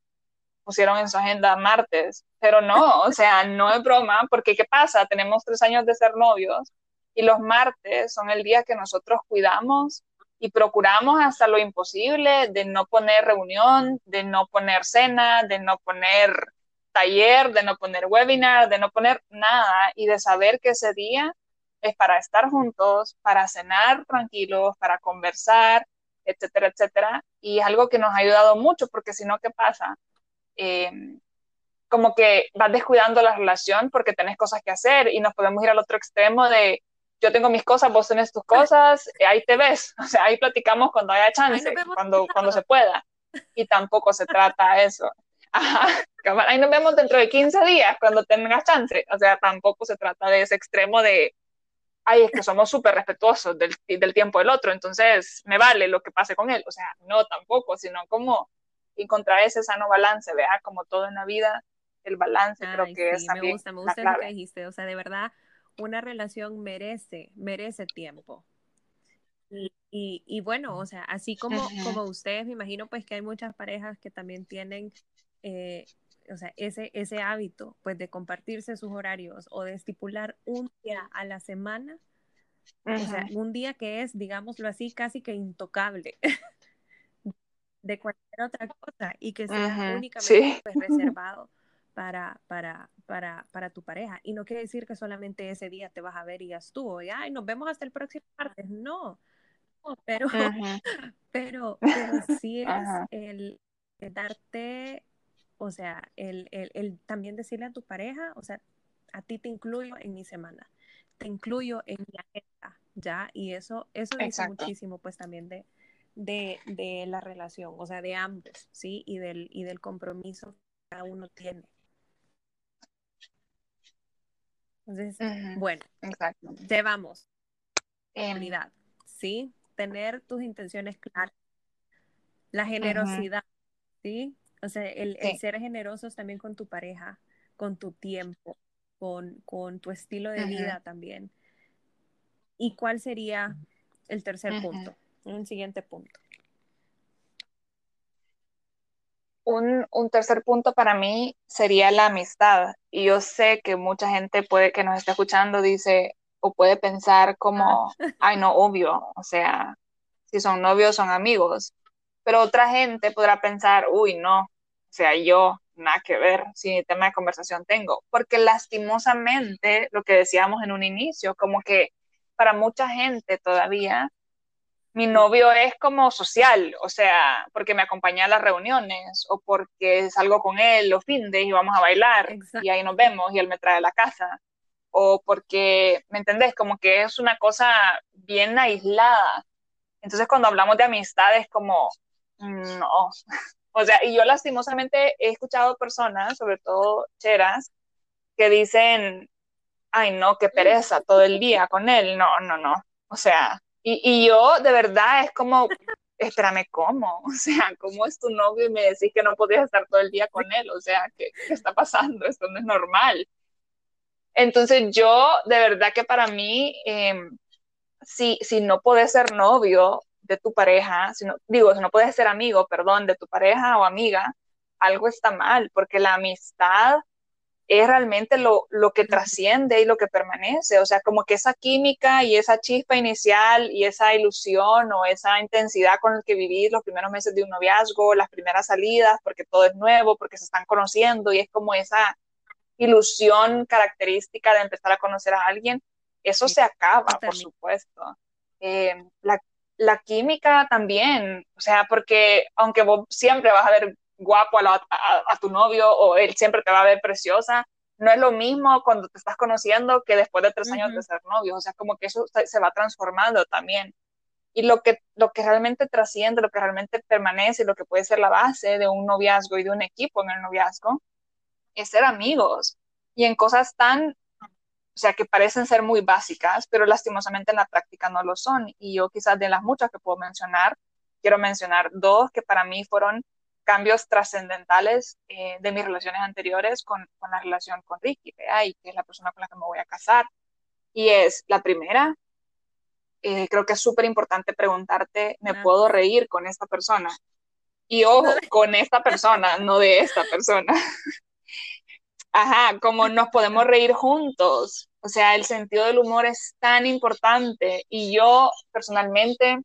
pusieron en su agenda martes, pero no, o sea, no es broma, porque ¿qué pasa? Tenemos tres años de ser novios y los martes son el día que nosotros cuidamos y procuramos hasta lo imposible de no poner reunión, de no poner cena, de no poner taller, de no poner webinar, de no poner nada y de saber que ese día es para estar juntos, para cenar tranquilos, para conversar, etcétera, etcétera. Y es algo que nos ha ayudado mucho porque si no, ¿qué pasa? Eh, como que vas descuidando la relación porque tenés cosas que hacer y nos podemos ir al otro extremo de yo tengo mis cosas, vos tenés tus cosas, eh, ahí te ves, o sea, ahí platicamos cuando haya chance, cuando, cuando se pueda. Y tampoco se trata eso. Ajá, ahí nos vemos dentro de 15 días, cuando tengas chance. O sea, tampoco se trata de ese extremo de, ay, es que somos súper respetuosos del, del tiempo del otro, entonces me vale lo que pase con él. O sea, no tampoco, sino como encontrar ese sano balance, vea, como todo en la vida, el balance creo que es también me gusta, me gusta lo que dijiste, o sea, de verdad una relación merece, merece tiempo. Y, y, bueno, o sea, así como, como ustedes, me imagino pues que hay muchas parejas que también tienen, eh, o sea, ese, ese hábito pues de compartirse sus horarios o de estipular un día a la semana, o sea, un día que es, digámoslo así, casi que intocable de cualquier otra cosa y que sea únicamente pues, reservado para, para, para, para tu pareja. Y no quiere decir que solamente ese día te vas a ver y ya estuvo, y ay, nos vemos hasta el próximo martes. No, pero, pero, pero sí es el, darte, o sea, el, el, el, también decirle a tu pareja, o sea, a ti te incluyo en mi semana, te incluyo en mi agenda, ¿ya? Y eso, eso dice muchísimo, pues también de, de, de, la relación, o sea, de ambos, ¿sí? Y del, y del compromiso que cada uno tiene. Entonces, bueno, Exacto. llevamos eh, ¿sí? Tener tus intenciones claras. La generosidad, ¿sí? O sea, el, ser generosos también con tu pareja, con tu tiempo, con, con tu estilo de vida también. ¿Y cuál sería el tercer punto? Un siguiente punto. Un, tercer punto para mí sería la amistad. Y yo sé que mucha gente puede que nos esté escuchando dice o puede pensar como, ay, no, obvio, o sea, si son novios son amigos. Pero otra gente podrá pensar, uy, no, o sea, yo nada que ver si tema de conversación tengo. Porque lastimosamente, lo que decíamos en un inicio, como que para mucha gente todavía mi novio es como social, o sea, porque me acompaña a las reuniones o porque salgo con él los fines y vamos a bailar y ahí nos vemos y él me trae a la casa. O porque, ¿me entendés? Como que es una cosa bien aislada. Entonces cuando hablamos de amistad es como, no, o sea, y yo lastimosamente he escuchado personas, sobre todo cheras, que dicen, ay no, qué pereza todo el día con él, no, no, no, o sea, y, yo, de verdad, es como, espérame, ¿cómo? O sea, ¿cómo es tu novio y me decís que no podías estar todo el día con él? O sea, ¿qué, está pasando? Esto no es normal. Entonces yo, de verdad que para mí, em, si, si no puedes ser novio de tu pareja, si no, digo, si no puedes ser amigo, perdón, de tu pareja o amiga, algo está mal, porque la amistad es realmente lo, lo, que trasciende y lo que permanece. O sea, como que esa química y esa chispa inicial y esa ilusión o esa intensidad con la que vivir los primeros meses de un noviazgo, las primeras salidas, porque todo es nuevo, porque se están conociendo y es como esa ilusión característica de empezar a conocer a alguien, eso se acaba, por supuesto. Eh, la, la química también, o sea, porque aunque vos siempre vas a ver guapo a, tu novio o él siempre te va a ver preciosa. No es lo mismo cuando te estás conociendo que después de tres años de ser novio. O sea, como que eso se va transformando también. Y lo que, lo que realmente trasciende, lo que realmente permanece, lo que puede ser la base de un noviazgo y de un equipo en el noviazgo, es ser amigos. Y en cosas tan o sea, que parecen ser muy básicas, pero lastimosamente en la práctica no lo son. Y yo quizás de las muchas que puedo mencionar, quiero mencionar dos que para mí fueron cambios trascendentales eh, de mis relaciones anteriores con, con, la relación con Ricky, y que es la persona con la que me voy a casar. Y es la primera, eh, creo que es súper importante preguntarte, ¿me puedo reír con esta persona? Y ojo, con esta persona, no de esta persona. Ajá, como nos podemos reír juntos. O sea, el sentido del humor es tan importante. Y yo personalmente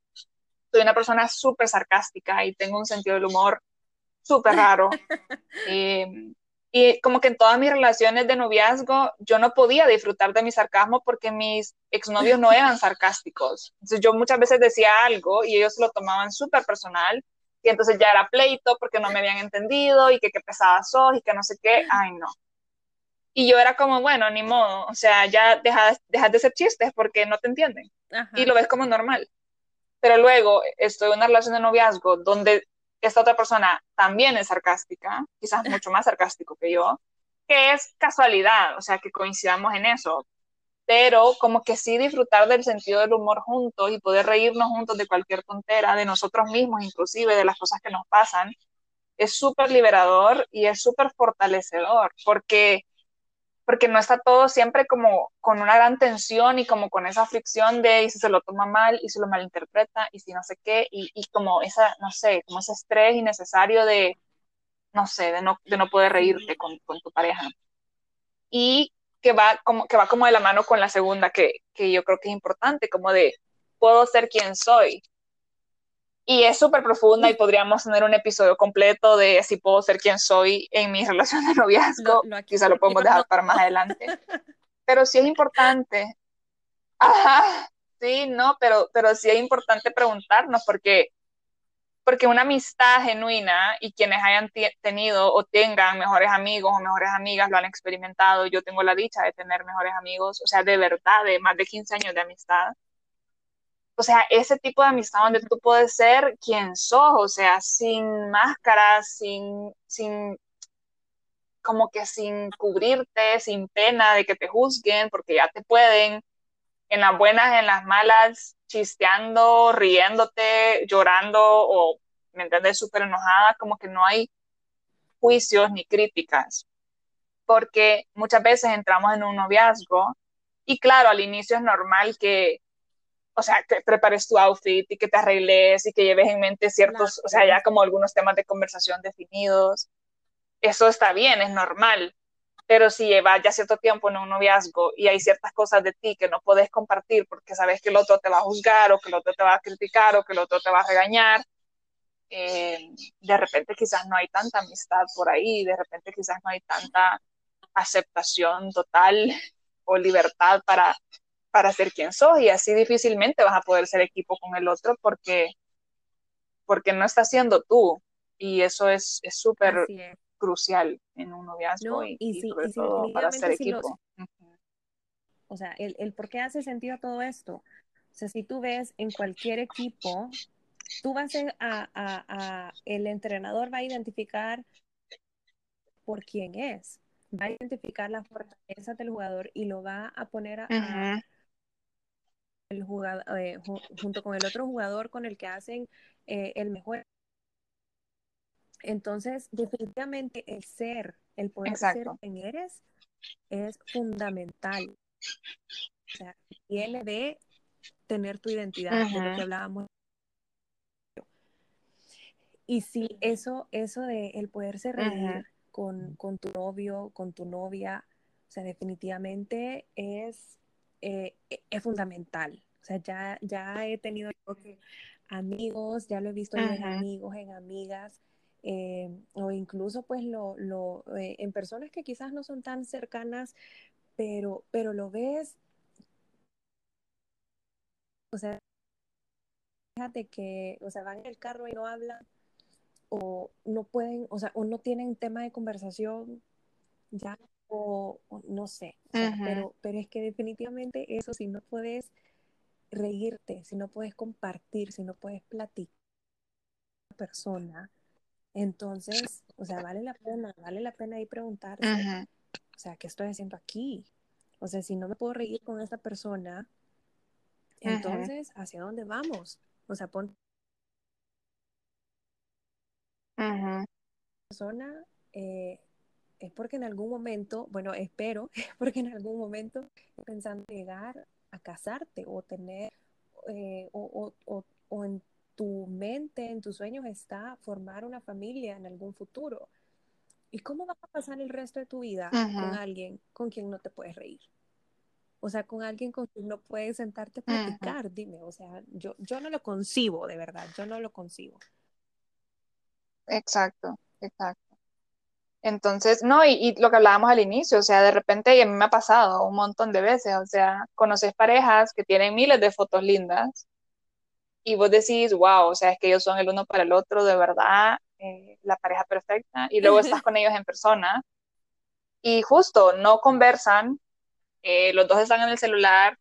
soy una persona súper sarcástica y tengo un sentido del humor súper raro. Eh, y como que en todas mis relaciones de noviazgo yo no podía disfrutar de mi sarcasmo porque mis exnovios no eran sarcásticos. Entonces yo muchas veces decía algo y ellos lo tomaban súper personal y entonces ya era pleito porque no me habían entendido y que qué pesada sos y que no sé qué. Ay, no. Y yo era como, bueno, ni modo, o sea, ya dejas, de ser chistes porque no te entienden. Y lo ves como normal. Pero luego estoy en una relación de noviazgo donde esta otra persona también es sarcástica, quizás mucho más sarcástico que yo, que es casualidad, o sea, que coincidamos en eso, pero como que sí disfrutar del sentido del humor juntos y poder reírnos juntos de cualquier tontera, de nosotros mismos inclusive, de las cosas que nos pasan, es súper liberador y es súper fortalecedor, porque porque no está todo siempre como con una gran tensión y como con esa fricción de y si se lo toma mal y si lo malinterpreta y si no sé qué y, y como esa, no sé, como ese estrés innecesario de, no sé, de no, de no poder reírte con, con, tu pareja. Y que va, como, que va como de la mano con la segunda que, que yo creo que es importante, como de puedo ser quien soy, y es súper profunda y podríamos tener un episodio completo de si puedo ser quien soy en mi relación de noviazgo. Quizá lo podemos dejar para más adelante. Pero sí es importante. Ajá, sí, no, pero, pero sí es importante preguntarnos porque, porque una amistad genuina y quienes hayan tenido o tengan mejores amigos o mejores amigas lo han experimentado. Yo tengo la dicha de tener mejores amigos, o sea, de verdad, de más de 15 años de amistad o sea, ese tipo de amistad donde tú puedes ser quien sos, o sea, sin máscaras, sin, sin, como que sin cubrirte, sin pena de que te juzguen, porque ya te pueden, en las buenas, en las malas, chisteando, riéndote, llorando, o, ¿me entiendes?, súper enojada, como que no hay juicios ni críticas, porque muchas veces entramos en un noviazgo y claro, al inicio es normal que o sea, que prepares tu outfit y que te arregles y que lleves en mente ciertos, o sea, ya como algunos temas de conversación definidos. Eso está bien, es normal. Pero si llevas ya cierto tiempo en un noviazgo y hay ciertas cosas de ti que no puedes compartir porque sabes que el otro te va a juzgar o que el otro te va a criticar o que el otro te va a regañar, eh, de repente quizás no hay tanta amistad por ahí, de repente quizás no hay tanta aceptación total o libertad para para ser quien sos y así difícilmente vas a poder ser equipo con el otro porque, porque no estás siendo tú y eso es súper crucial en un noviazgo y, sobre todo para ser equipo. O sea, el, el por qué hace sentido todo esto. O sea, si tú ves en cualquier equipo, tú vas a, a, a, el entrenador va a identificar por quién es, va a identificar la fortaleza del jugador y lo va a poner a, el jugador, eh, junto con el otro jugador con el que hacen eh, el mejor. Entonces, definitivamente el ser, el poder ser quien eres, es fundamental. O sea, viene de tener tu identidad, de lo que hablábamos. Y sí, eso, eso de el poderse reír con, con tu novio, con tu novia, o sea, definitivamente es eh, e, es fundamental. O sea, ya, ya he tenido amigos, ya lo he visto en amigos, en amigas, eh, o incluso pues lo, lo eh, en personas que quizás no son tan cercanas, pero, pero lo ves. O sea, fíjate que, o sea, van en el carro y no hablan, o no pueden, o sea, o no tienen tema de conversación, ya o, no sé, pero, pero es que definitivamente eso, si no puedes reírte, si no puedes compartir, si no puedes platicar con persona, entonces, o sea, vale la pena, vale la pena ahí preguntarse, o sea, ¿qué estoy haciendo aquí? O sea, si no me puedo reír con esta persona, entonces, ¿hacia dónde vamos? O sea, pon persona eh, es porque en algún momento, bueno, espero, porque en algún momento pensando llegar a casarte o tener, eh, o, o, o, en tu mente, en tus sueños está formar una familia en algún futuro. ¿Y cómo vas a pasar el resto de tu vida con alguien con quien no te puedes reír? O sea, con alguien con quien no puedes sentarte a platicar, dime, o sea, yo, yo no lo concibo, de verdad, yo no lo concibo. Exacto, exacto. Entonces, no, y, lo que hablábamos al inicio, o sea, de repente, y a mí me ha pasado un montón de veces, o sea, conoces parejas que tienen miles de fotos lindas y vos decís, wow, o sea, es que ellos son el uno para el otro, de verdad, eh, la pareja perfecta, y luego estás con ellos en persona y justo no conversan, eh, los dos están en el celular,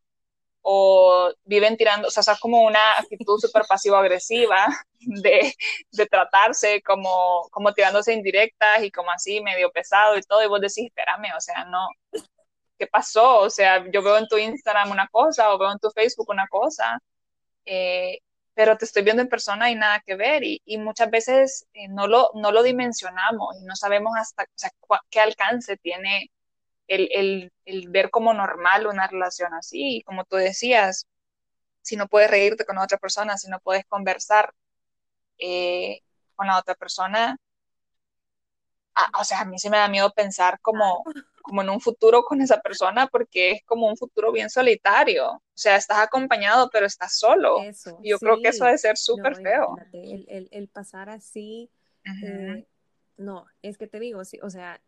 o viven tirando, o sea, es como una actitud súper pasivo-agresiva de, de, tratarse como, como tirándose indirectas y como así medio pesado y todo, y vos decís, espérame, o sea, no, ¿qué pasó? O sea, yo veo en tu Instagram una cosa o veo en tu Facebook una cosa, eh, pero te estoy viendo en persona y nada que ver, y, y muchas veces eh, no, lo, no lo dimensionamos y no sabemos hasta o sea, qué alcance tiene el, ver como normal una relación así. Y como tú decías, si no puedes reírte con otra persona, si no puedes conversar eh, con la otra persona, o sea, a mí se me da miedo pensar como, como en un futuro con esa persona porque es como un futuro bien solitario. O sea, estás acompañado, pero estás solo. Yo creo que eso debe ser súper feo. El, pasar así, eh, no, es que te digo, sí, o sea,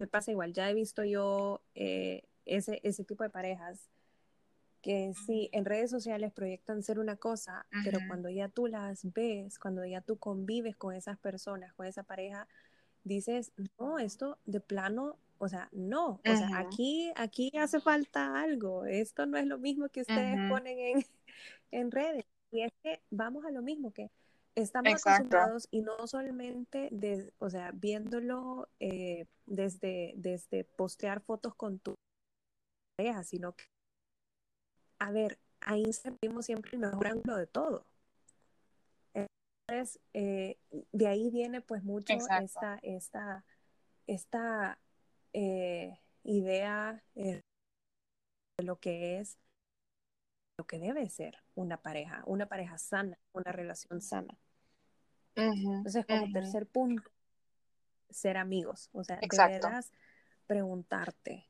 me pasa igual, ya he visto yo eh, ese, ese tipo de parejas que sí, en redes sociales proyectan ser una cosa, pero cuando ya tú las ves, cuando ya tú convives con esas personas, con esa pareja, dices, no, esto de plano, o sea, no, o sea, aquí, aquí hace falta algo, esto no es lo mismo que ustedes ponen en, en redes. Y es que vamos a lo mismo, que estamos acostumbrados y no solamente, de, o sea, viéndolo eh, desde, desde postear fotos con tu pareja, sino que, a ver, ahí vimos siempre el mejor ángulo de todo. Entonces, eh, de ahí viene pues mucho esta, esta, esta eh, idea de lo que es lo que debe ser una pareja, una pareja sana, una relación sana. Entonces, como tercer punto, ser amigos, o sea, deberás preguntarte,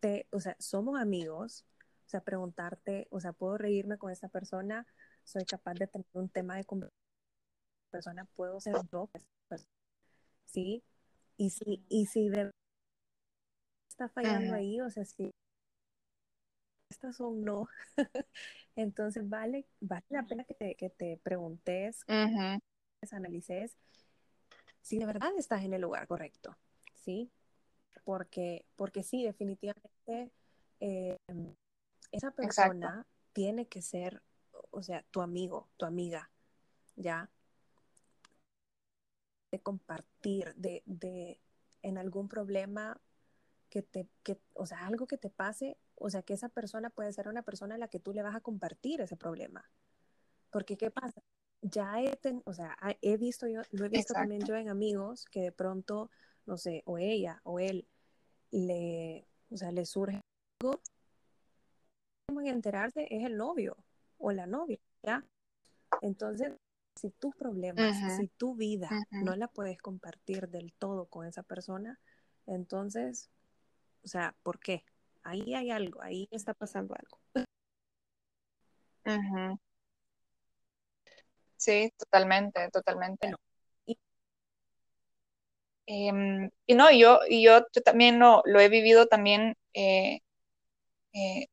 te, o sea, somos amigos, o sea, preguntarte, o sea, puedo reírme con esta persona, soy capaz de tener un tema de conversación, persona, puedo ser yo, ¿sí? Y si, y si de está fallando ahí, o sea, si estas son no, entonces vale, vale la pena que te, que te preguntes, analices si de verdad estás en el lugar correcto, ¿sí? Porque, porque sí, definitivamente eh, esa persona tiene que ser, o sea, tu amigo, tu amiga, ¿ya? De compartir, de, de en algún problema que te, que, o sea, algo que te pase, o sea, que esa persona puede ser una persona a la que tú le vas a compartir ese problema. Porque, ¿qué pasa? Ya he, o sea, he visto yo, lo he visto también yo en amigos que de pronto, no sé, o ella o él le, o sea, le surge algo, en enterarse es el novio o la novia, ¿ya? Entonces, si tus problemas, si tu vida no la puedes compartir del todo con esa persona, entonces, o sea, ¿por qué? Ahí hay algo, ahí está pasando algo. Sí, totalmente, totalmente. Em, y no, yo, y yo, también lo, lo he vivido también, eh, eh,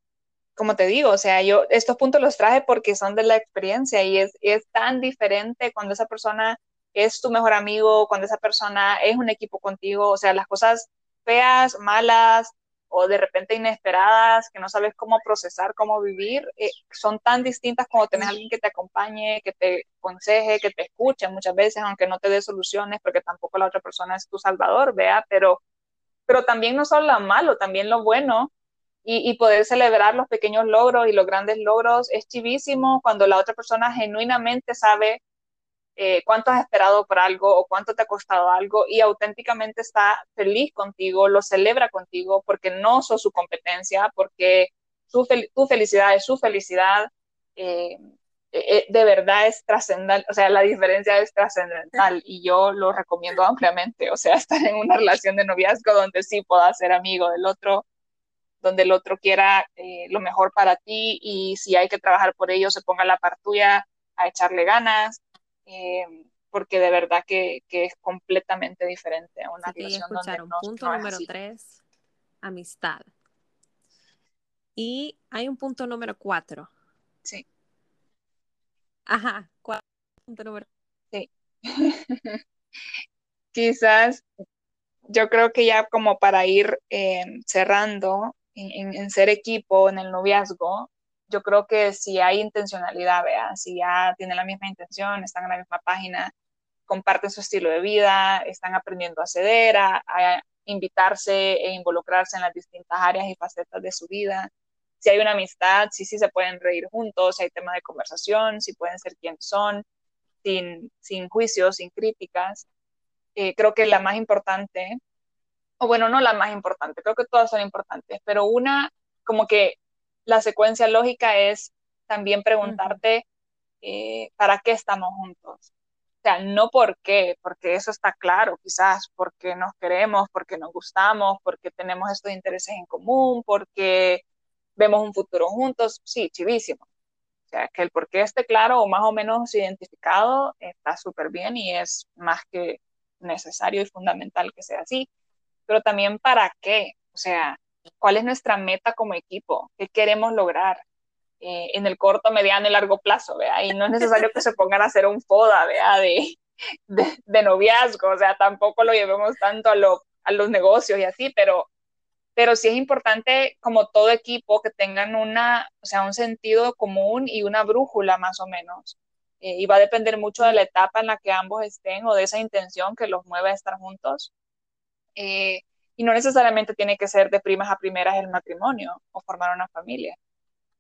como te digo, o sea, yo estos puntos los traje porque son de la experiencia y es, es tan diferente cuando esa persona es tu mejor amigo, cuando esa persona es un equipo contigo, o sea, las cosas feas, malas, o de repente inesperadas, que no sabes cómo procesar, cómo vivir, eh, son tan distintas como tener a alguien que te acompañe, que te aconseje, que te escuche muchas veces, aunque no te dé soluciones, porque tampoco la otra persona es tu salvador, vea, pero, pero también no solo lo malo, también lo bueno, y, poder celebrar los pequeños logros y los grandes logros es chivísimo cuando la otra persona genuinamente sabe eh, cuánto has esperado por algo o cuánto te ha costado algo y auténticamente está feliz contigo, lo celebra contigo porque no sos su competencia, porque su tu felicidad es su felicidad. Eh, eh, de verdad es trascendental, o sea, la diferencia es trascendental y yo lo recomiendo ampliamente, o sea, estar en una relación de noviazgo donde sí puedas ser amigo del otro, donde el otro quiera lo mejor para ti y si hay que trabajar por ello, se ponga la par tuya a echarle ganas, eh, porque de verdad que, es completamente diferente a una relación donde no, punto número tres, amistad. Y hay un punto número cuatro. Sí. Ajá, ¿cuál punto número? Sí. Quizás yo creo que ya como para ir eh, cerrando, en, ser equipo, en el noviazgo, yo creo que si hay intencionalidad, vea, si ya tienen la misma intención, están en la misma página, comparten su estilo de vida, están aprendiendo a ceder, a, invitarse e involucrarse en las distintas áreas y facetas de su vida. Si hay una amistad, si sí se pueden reír juntos, si hay tema de conversación, si pueden ser quienes son, sin, sin juicios, sin críticas. Eh, creo que la más importante o bueno, no la más importante, creo que todas son importantes, pero una, como que la secuencia lógica es también preguntarte eh, para qué estamos juntos. O sea, no por qué, porque eso está claro, quizás porque nos queremos, porque nos gustamos, porque tenemos estos intereses en común, porque vemos un futuro juntos, sí, chivísimo. O sea, que el por qué esté claro o más o menos identificado está súper bien y es más que necesario y fundamental que sea así pero también para qué, o sea, cuál es nuestra meta como equipo, qué queremos lograr eh, en el corto, mediano y largo plazo, ¿vea? Y no es necesario que se pongan a hacer un FODA, ¿vea? De, de, noviazgo, o sea, tampoco lo llevemos tanto a, lo, a los negocios y así, pero, pero sí es importante, como todo equipo, que tengan una, o sea, un sentido común y una brújula más o menos. Eh, y va a depender mucho de la etapa en la que ambos estén o de esa intención que los mueve a estar juntos. Eh, y no necesariamente tiene que ser de primas a primeras el matrimonio o formar una familia.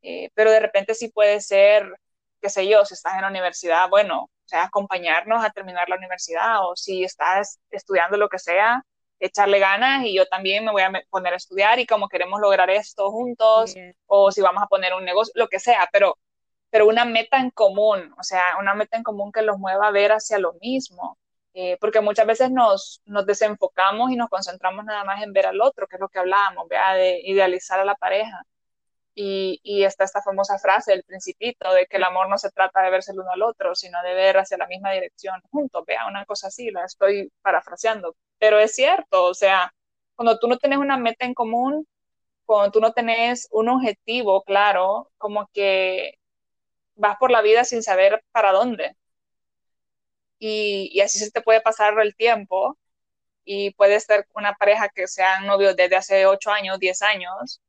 Eh, pero de repente sí puede ser, qué sé yo, si estás en la universidad, bueno, o sea, acompañarnos a terminar la universidad o si estás estudiando lo que sea, echarle ganas y yo también me voy a poner a estudiar y como queremos lograr esto juntos o si vamos a poner un negocio, lo que sea, pero, pero una meta en común, o sea, una meta en común que los mueva a ver hacia lo mismo. Eh, porque muchas veces nos, nos, desenfocamos y nos concentramos nada más en ver al otro, que es lo que hablábamos, ¿vea? de idealizar a la pareja. Y, y, está esta famosa frase del principito de que el amor no se trata de verse el uno al otro, sino de ver hacia la misma dirección juntos, vea, una cosa así, la estoy parafraseando, pero es cierto, o sea, cuando tú no tienes una meta en común, cuando tú no tenés un objetivo claro, como que vas por la vida sin saber para dónde, y, así se te puede pasar el tiempo y puede ser una pareja que sean novios desde hace 8 años, 10 años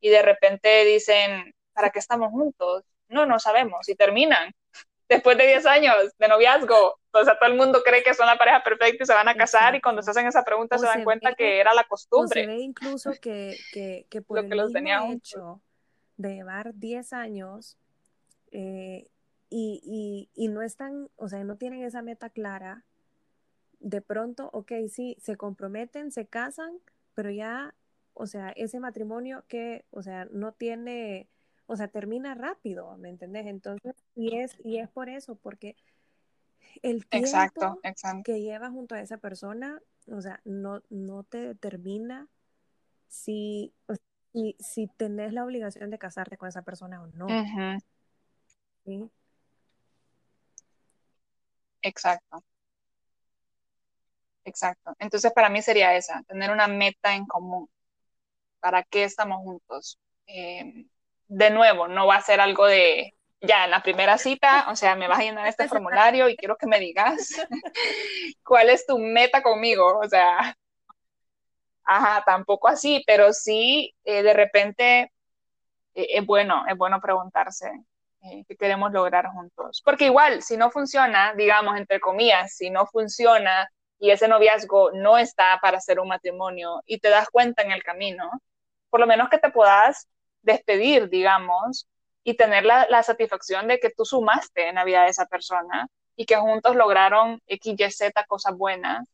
y de repente dicen, ¿para qué estamos juntos? No, no sabemos y terminan después de 10 años de noviazgo. O sea, todo el mundo cree que son la pareja perfecta y se van a casar y cuando se hacen esa pregunta se, dan cuenta que era la costumbre. se ve incluso que, que, que por el los mismo hecho de llevar 10 años eh, y, y, no están, o sea, no tienen esa meta clara, de pronto, ok, sí, se comprometen, se casan, pero ya, o sea, ese matrimonio que, o sea, no tiene, o sea, termina rápido, ¿me entendés? Entonces, y es, y es por eso, porque el tiempo que llevas junto a esa persona, o sea, no, no te determina si, si, si tenés la obligación de casarte con esa persona o no. ¿Sí? Exacto. Exacto. Entonces para mí sería esa, tener una meta en común. ¿Para qué estamos juntos? Eh, de nuevo, no va a ser algo de, ya en la primera cita, o sea, me vas a llenar este formulario y quiero que me digas cuál es tu meta conmigo. O sea, ajá, tampoco así, pero sí, eh, de repente eh, es bueno, es bueno preguntarse eh, que queremos lograr juntos. Porque igual, si no funciona, digamos, entre comillas, si no funciona y ese noviazgo no está para hacer un matrimonio y te das cuenta en el camino, por lo menos que te puedas despedir, digamos, y tener la, la satisfacción de que tú sumaste en la vida de esa persona y que juntos lograron X, Y, Z cosas buenas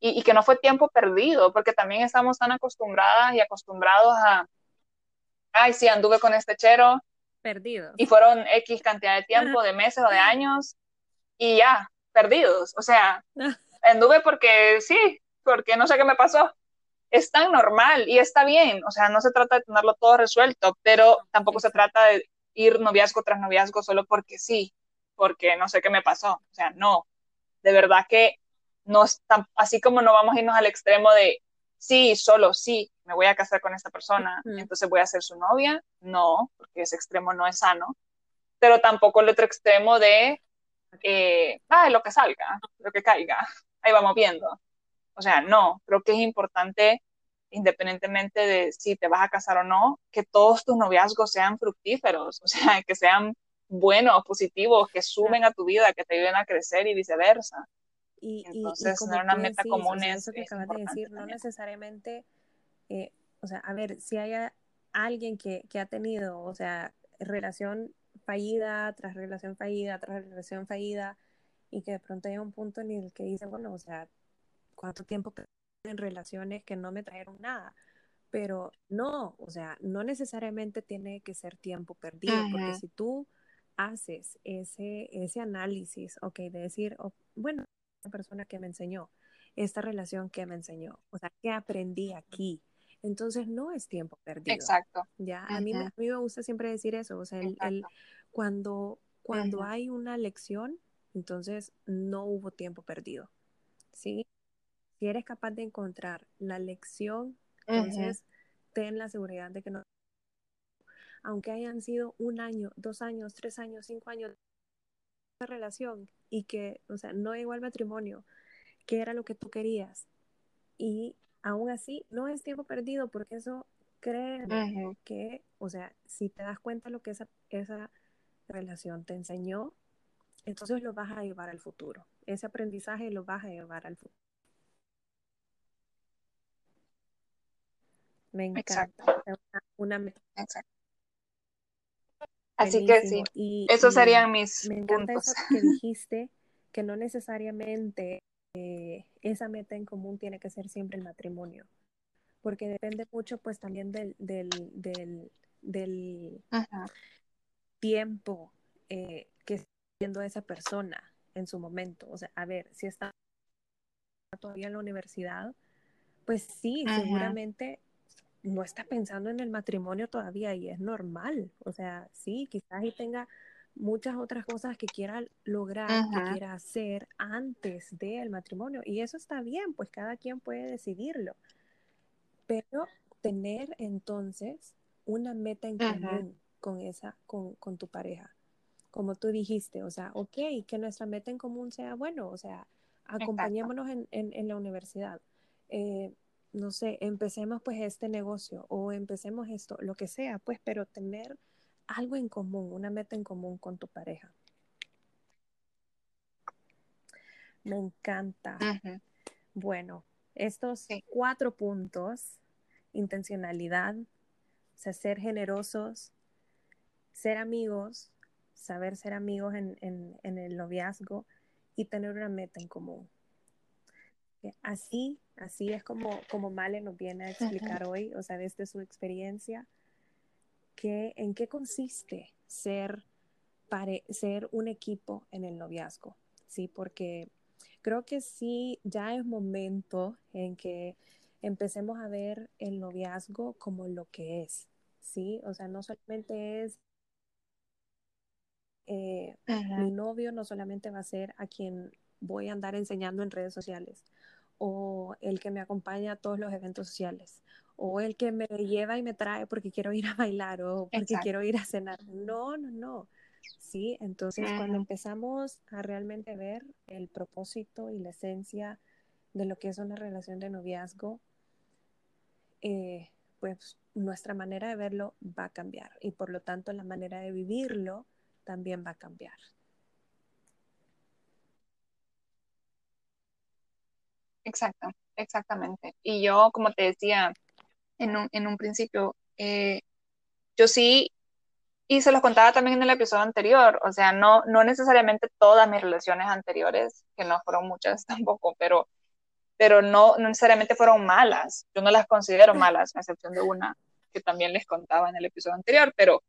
y, y, que no fue tiempo perdido, porque también estamos tan acostumbradas y acostumbrados a, ay, sí, anduve con este chero. Perdidos. Y fueron X cantidad de tiempo, de meses o de años, y ya, perdidos. O sea, anduve porque sí, porque no sé qué me pasó. Es tan normal y está bien, o sea, no se trata de tenerlo todo resuelto, pero tampoco se trata de ir noviazgo tras noviazgo solo porque sí, porque no sé qué me pasó. O sea, no, de verdad que no es tan, así como no vamos a irnos al extremo de sí, solo sí, me voy a casar con esta persona, entonces voy a ser su novia. No, porque ese extremo no es sano. Pero tampoco el otro extremo de, eh, ah, lo que salga, lo que caiga, ahí vamos viendo. O sea, no, creo que es importante, independientemente de si te vas a casar o no, que todos tus noviazgos sean fructíferos, o sea, que sean buenos, positivos, que sumen a tu vida, que te ayuden a crecer y viceversa. Y, Entonces, tener una meta común es, eso que acabas de decir, no necesariamente, eh, o sea, a ver, si hay alguien que, que ha tenido, o sea, relación fallida tras relación fallida tras relación fallida y que de pronto hay un punto en el que dice, bueno, o sea, ¿cuánto tiempo en relaciones que no me trajeron nada? Pero no, o sea, no necesariamente tiene que ser tiempo perdido, porque si tú haces ese, ese análisis, ok, de decir, oh, bueno, persona que me enseñó, esta relación que me enseñó, o sea, ¿qué aprendí aquí? Entonces no es tiempo perdido. Exacto. Ya, a, mí, a mí me gusta siempre decir eso, o sea, el, cuando, cuando hay una lección, entonces no hubo tiempo perdido, ¿sí? Si eres capaz de encontrar la lección, entonces ten la seguridad de que no aunque hayan sido un año, dos años, tres años, cinco años de relación y que, o sea, no llegó al matrimonio, que era lo que tú querías. Y aún así, no es tiempo perdido porque eso cree que, o sea, si te das cuenta lo que esa, esa relación te enseñó, entonces lo vas a llevar al futuro. Ese aprendizaje lo vas a llevar al futuro. Me encanta. Una, una, Exacto. Así que sí, y, esos serían mis me encanta puntos. Eso que dijiste, que no necesariamente eh, esa meta en común tiene que ser siempre el matrimonio, porque depende mucho pues también del, del, del, del tiempo eh, que está viendo esa persona en su momento. O sea, a ver, si está todavía en la universidad, pues sí, seguramente no está pensando en el matrimonio todavía y es normal. O sea, sí, quizás y tenga muchas otras cosas que quiera lograr, que quiera hacer antes del matrimonio. Y eso está bien, pues cada quien puede decidirlo. Pero tener entonces una meta en común con esa, con, con, tu pareja. Como tú dijiste, o sea, ok, que nuestra meta en común sea bueno, o sea, acompañémonos en, en, en, la universidad. Eh, no sé, empecemos pues este negocio o empecemos esto, lo que sea, pues, pero tener algo en común, una meta en común con tu pareja. Me encanta. Bueno, estos cuatro puntos, intencionalidad, ser generosos, ser amigos, saber ser amigos en, en el noviazgo y tener una meta en común. Así Así es como, como Male nos viene a explicar hoy, o sea, desde su experiencia, que, en qué consiste ser, ser un equipo en el noviazgo, ¿sí? Porque creo que sí, ya es momento en que empecemos a ver el noviazgo como lo que es, ¿sí? O sea, no solamente es eh, mi novio, no solamente va a ser a quien voy a andar enseñando en redes sociales, o el que me acompaña a todos los eventos sociales, o el que me lleva y me trae porque quiero ir a bailar o porque quiero ir a cenar. No, no, no. Sí, entonces cuando empezamos a realmente ver el propósito y la esencia de lo que es una relación de noviazgo, eh, pues nuestra manera de verlo va a cambiar y por lo tanto la manera de vivirlo también va a cambiar. Exacto, exactamente. Y yo, como te decía, en un, en un principio. Eh, yo sí, y se los contaba también en el episodio anterior, o sea, no, no necesariamente todas mis relaciones anteriores, que no fueron muchas tampoco, pero, pero no, no necesariamente fueron malas. Yo no las considero malas, a excepción de una que también les contaba en el episodio anterior, pero,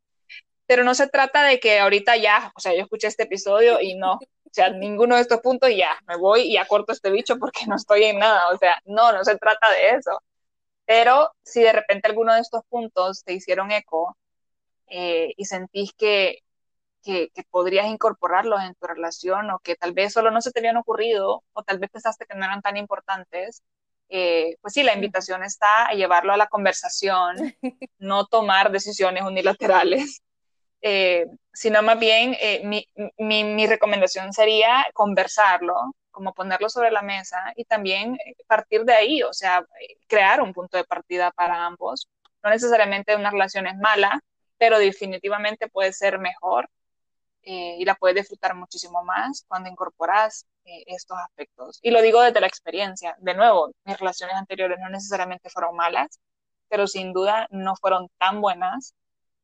pero no se trata de que ahorita ya, o sea, yo escuché este episodio y no, o sea, ninguno de estos puntos y ya, me voy y acorto este bicho porque no estoy en nada, o sea, no, no se trata de eso. Pero si de repente alguno de estos puntos te hicieron eco eh, y sentís que, que, podrías incorporarlos en tu relación o que tal vez solo no se te habían ocurrido o tal vez pensaste que no eran tan importantes, eh, pues sí, la invitación está a llevarlo a la conversación, no tomar decisiones unilaterales, eh, sino más bien mi, mi, mi, recomendación sería conversarlo, como ponerlo sobre la mesa y también partir de ahí, o sea, crear un punto de partida para ambos. No necesariamente una relación es mala, pero definitivamente puede ser mejor eh, y la puedes disfrutar muchísimo más cuando incorporas eh, estos aspectos. Y lo digo desde la experiencia. De nuevo, mis relaciones anteriores no necesariamente fueron malas, pero sin duda no fueron tan buenas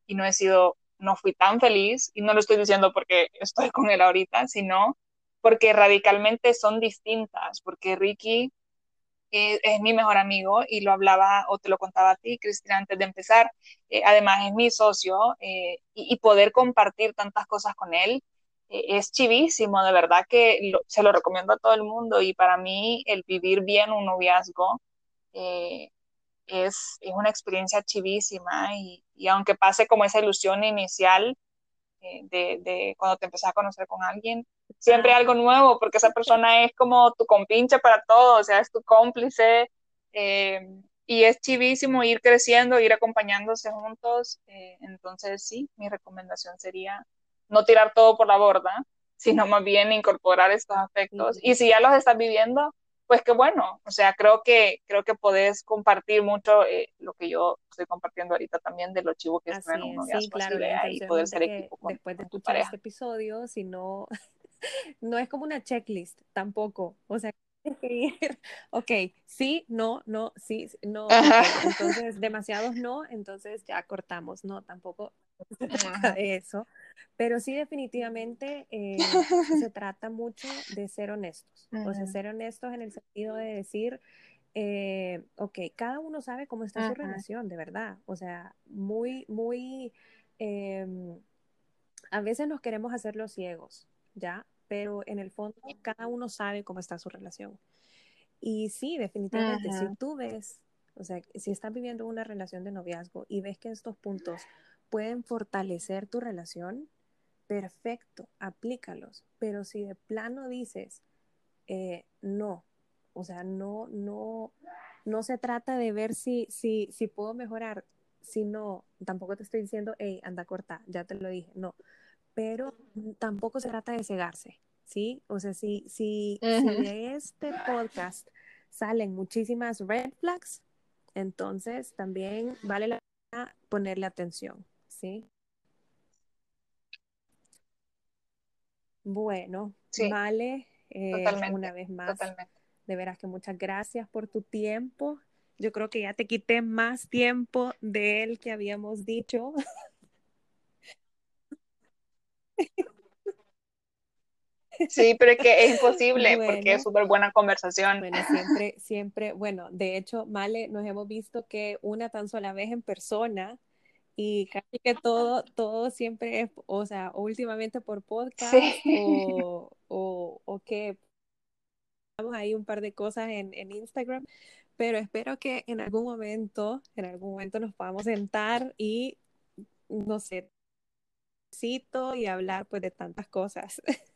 y no he sido, no fui tan feliz y no lo estoy diciendo porque estoy con él ahorita, sino porque radicalmente son distintas, porque Ricky es mi mejor amigo y lo hablaba o te lo contaba a ti, Cristina, antes de empezar. Eh, además es mi socio eh, y, poder compartir tantas cosas con él eh, es chivísimo, de verdad que se lo recomiendo a todo el mundo y para mí el vivir bien un noviazgo es, es, una experiencia chivísima y, y, aunque pase como esa ilusión inicial de, de cuando te empezás a conocer con alguien, siempre algo nuevo, porque esa persona es como tu compinche para todo, o sea, es tu cómplice, eh, y es chivísimo ir creciendo, ir acompañándose juntos, eh, entonces sí, mi recomendación sería no tirar todo por la borda, sino más bien incorporar estos aspectos, y si ya los estás viviendo, pues qué bueno, o sea, creo que, creo que podés compartir mucho eh, lo que yo estoy compartiendo ahorita también de lo chivo que es tener un noviazgo sí, claro, y poder ser equipo con, Después de escuchar este episodio, si no no es como una checklist tampoco. O sea, ok, sí, no, no, sí, no. Entonces, demasiados no, entonces ya cortamos. No, tampoco de eso. Pero sí, definitivamente eh, se trata mucho de ser honestos. O sea, ser honestos en el sentido de decir, eh, ok, cada uno sabe cómo está su relación, de verdad. O sea, muy, muy... Em, a veces nos queremos hacer los ciegos, ¿ya? Pero en el fondo cada uno sabe cómo está su relación. Y sí, definitivamente, si tú ves, o sea, si estás viviendo una relación de noviazgo y ves que estos puntos pueden fortalecer tu relación, perfecto, aplícalos. Pero si de plano dices, eh, no, o sea, no, no, no se trata de ver si, si, si puedo mejorar, si no, tampoco te estoy diciendo, hey, anda corta, ya te lo dije, no, pero tampoco se trata de cegarse, ¿sí? O sea, si, si, de este podcast salen muchísimas red flags, entonces también vale la pena ponerle atención, ¿sí? Bueno, vale, eh, una vez más, de veras que muchas gracias por tu tiempo. Yo creo que ya te quité más tiempo de él que habíamos dicho. Sí, pero es que es imposible porque es súper buena conversación. Bueno, siempre, siempre, bueno, de hecho, Male, nos hemos visto que una tan sola vez en persona y casi que todo, todo siempre es, o sea, últimamente por podcast o, o, o, que ahí un par de cosas en, en Instagram, pero espero que en algún momento, en algún momento nos podamos sentar y, no sé, y hablar pues de tantas cosas.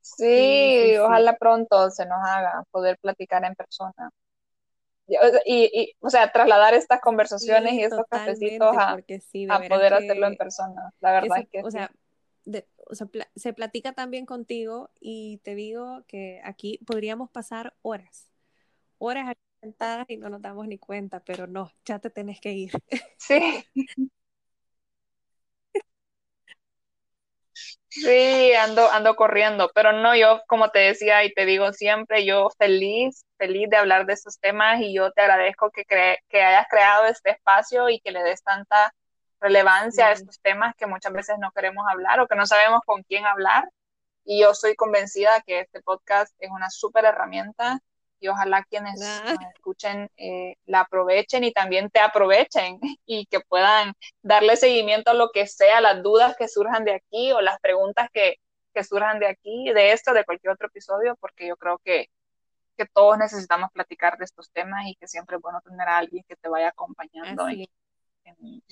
Sí, ojalá pronto se nos haga poder platicar en persona. Y, o sea, trasladar estas conversaciones y estos cafecitos a, a poder hacerlo en persona. La verdad es que o sea, o sea, se platica también contigo y te digo que aquí podríamos pasar horas, horas sentadas y no nos damos ni cuenta, pero no, ya te tenés que ir. Sí. Sí, ando, ando corriendo, pero no, yo como te decía y te digo siempre, yo feliz, feliz de hablar de estos temas y yo te agradezco que, que hayas creado este espacio y que le des tanta relevancia a estos temas que muchas veces no queremos hablar o que no sabemos con quién hablar. Y yo soy convencida que este podcast es una súper herramienta y ojalá quienes ah. escuchen eh, la aprovechen y también te aprovechen y que puedan darle seguimiento a lo que sea, las dudas que surjan de aquí o las preguntas que, que surjan de aquí, de esto, de cualquier otro episodio, porque yo creo que, que todos necesitamos platicar de estos temas y que siempre es bueno tener a alguien que te vaya acompañando y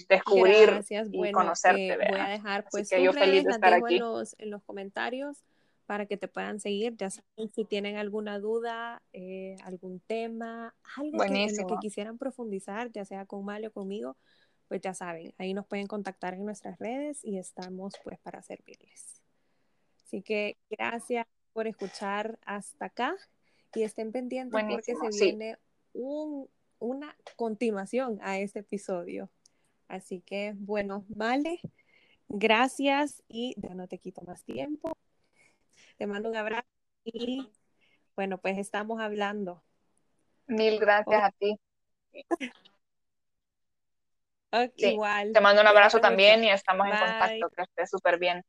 descubrir y conocerte. Eh, voy a dejar pues que yo feliz de estar aquí. En los, en los comentarios para que te puedan seguir. Ya saben, si tienen alguna duda, eh, algún tema, algo que, en lo que quisieran profundizar, ya sea con Mario o conmigo, pues ya saben, ahí nos pueden contactar en nuestras redes y estamos pues para servirles. Así que gracias por escuchar hasta acá y estén pendientes porque se viene un, una continuación a este episodio. Así que bueno, vale, gracias y ya no te quito más tiempo. Te mando un abrazo y bueno, pues estamos hablando. Mil gracias a ti. igual. Te mando un abrazo también y estamos en contacto, que estés súper bien.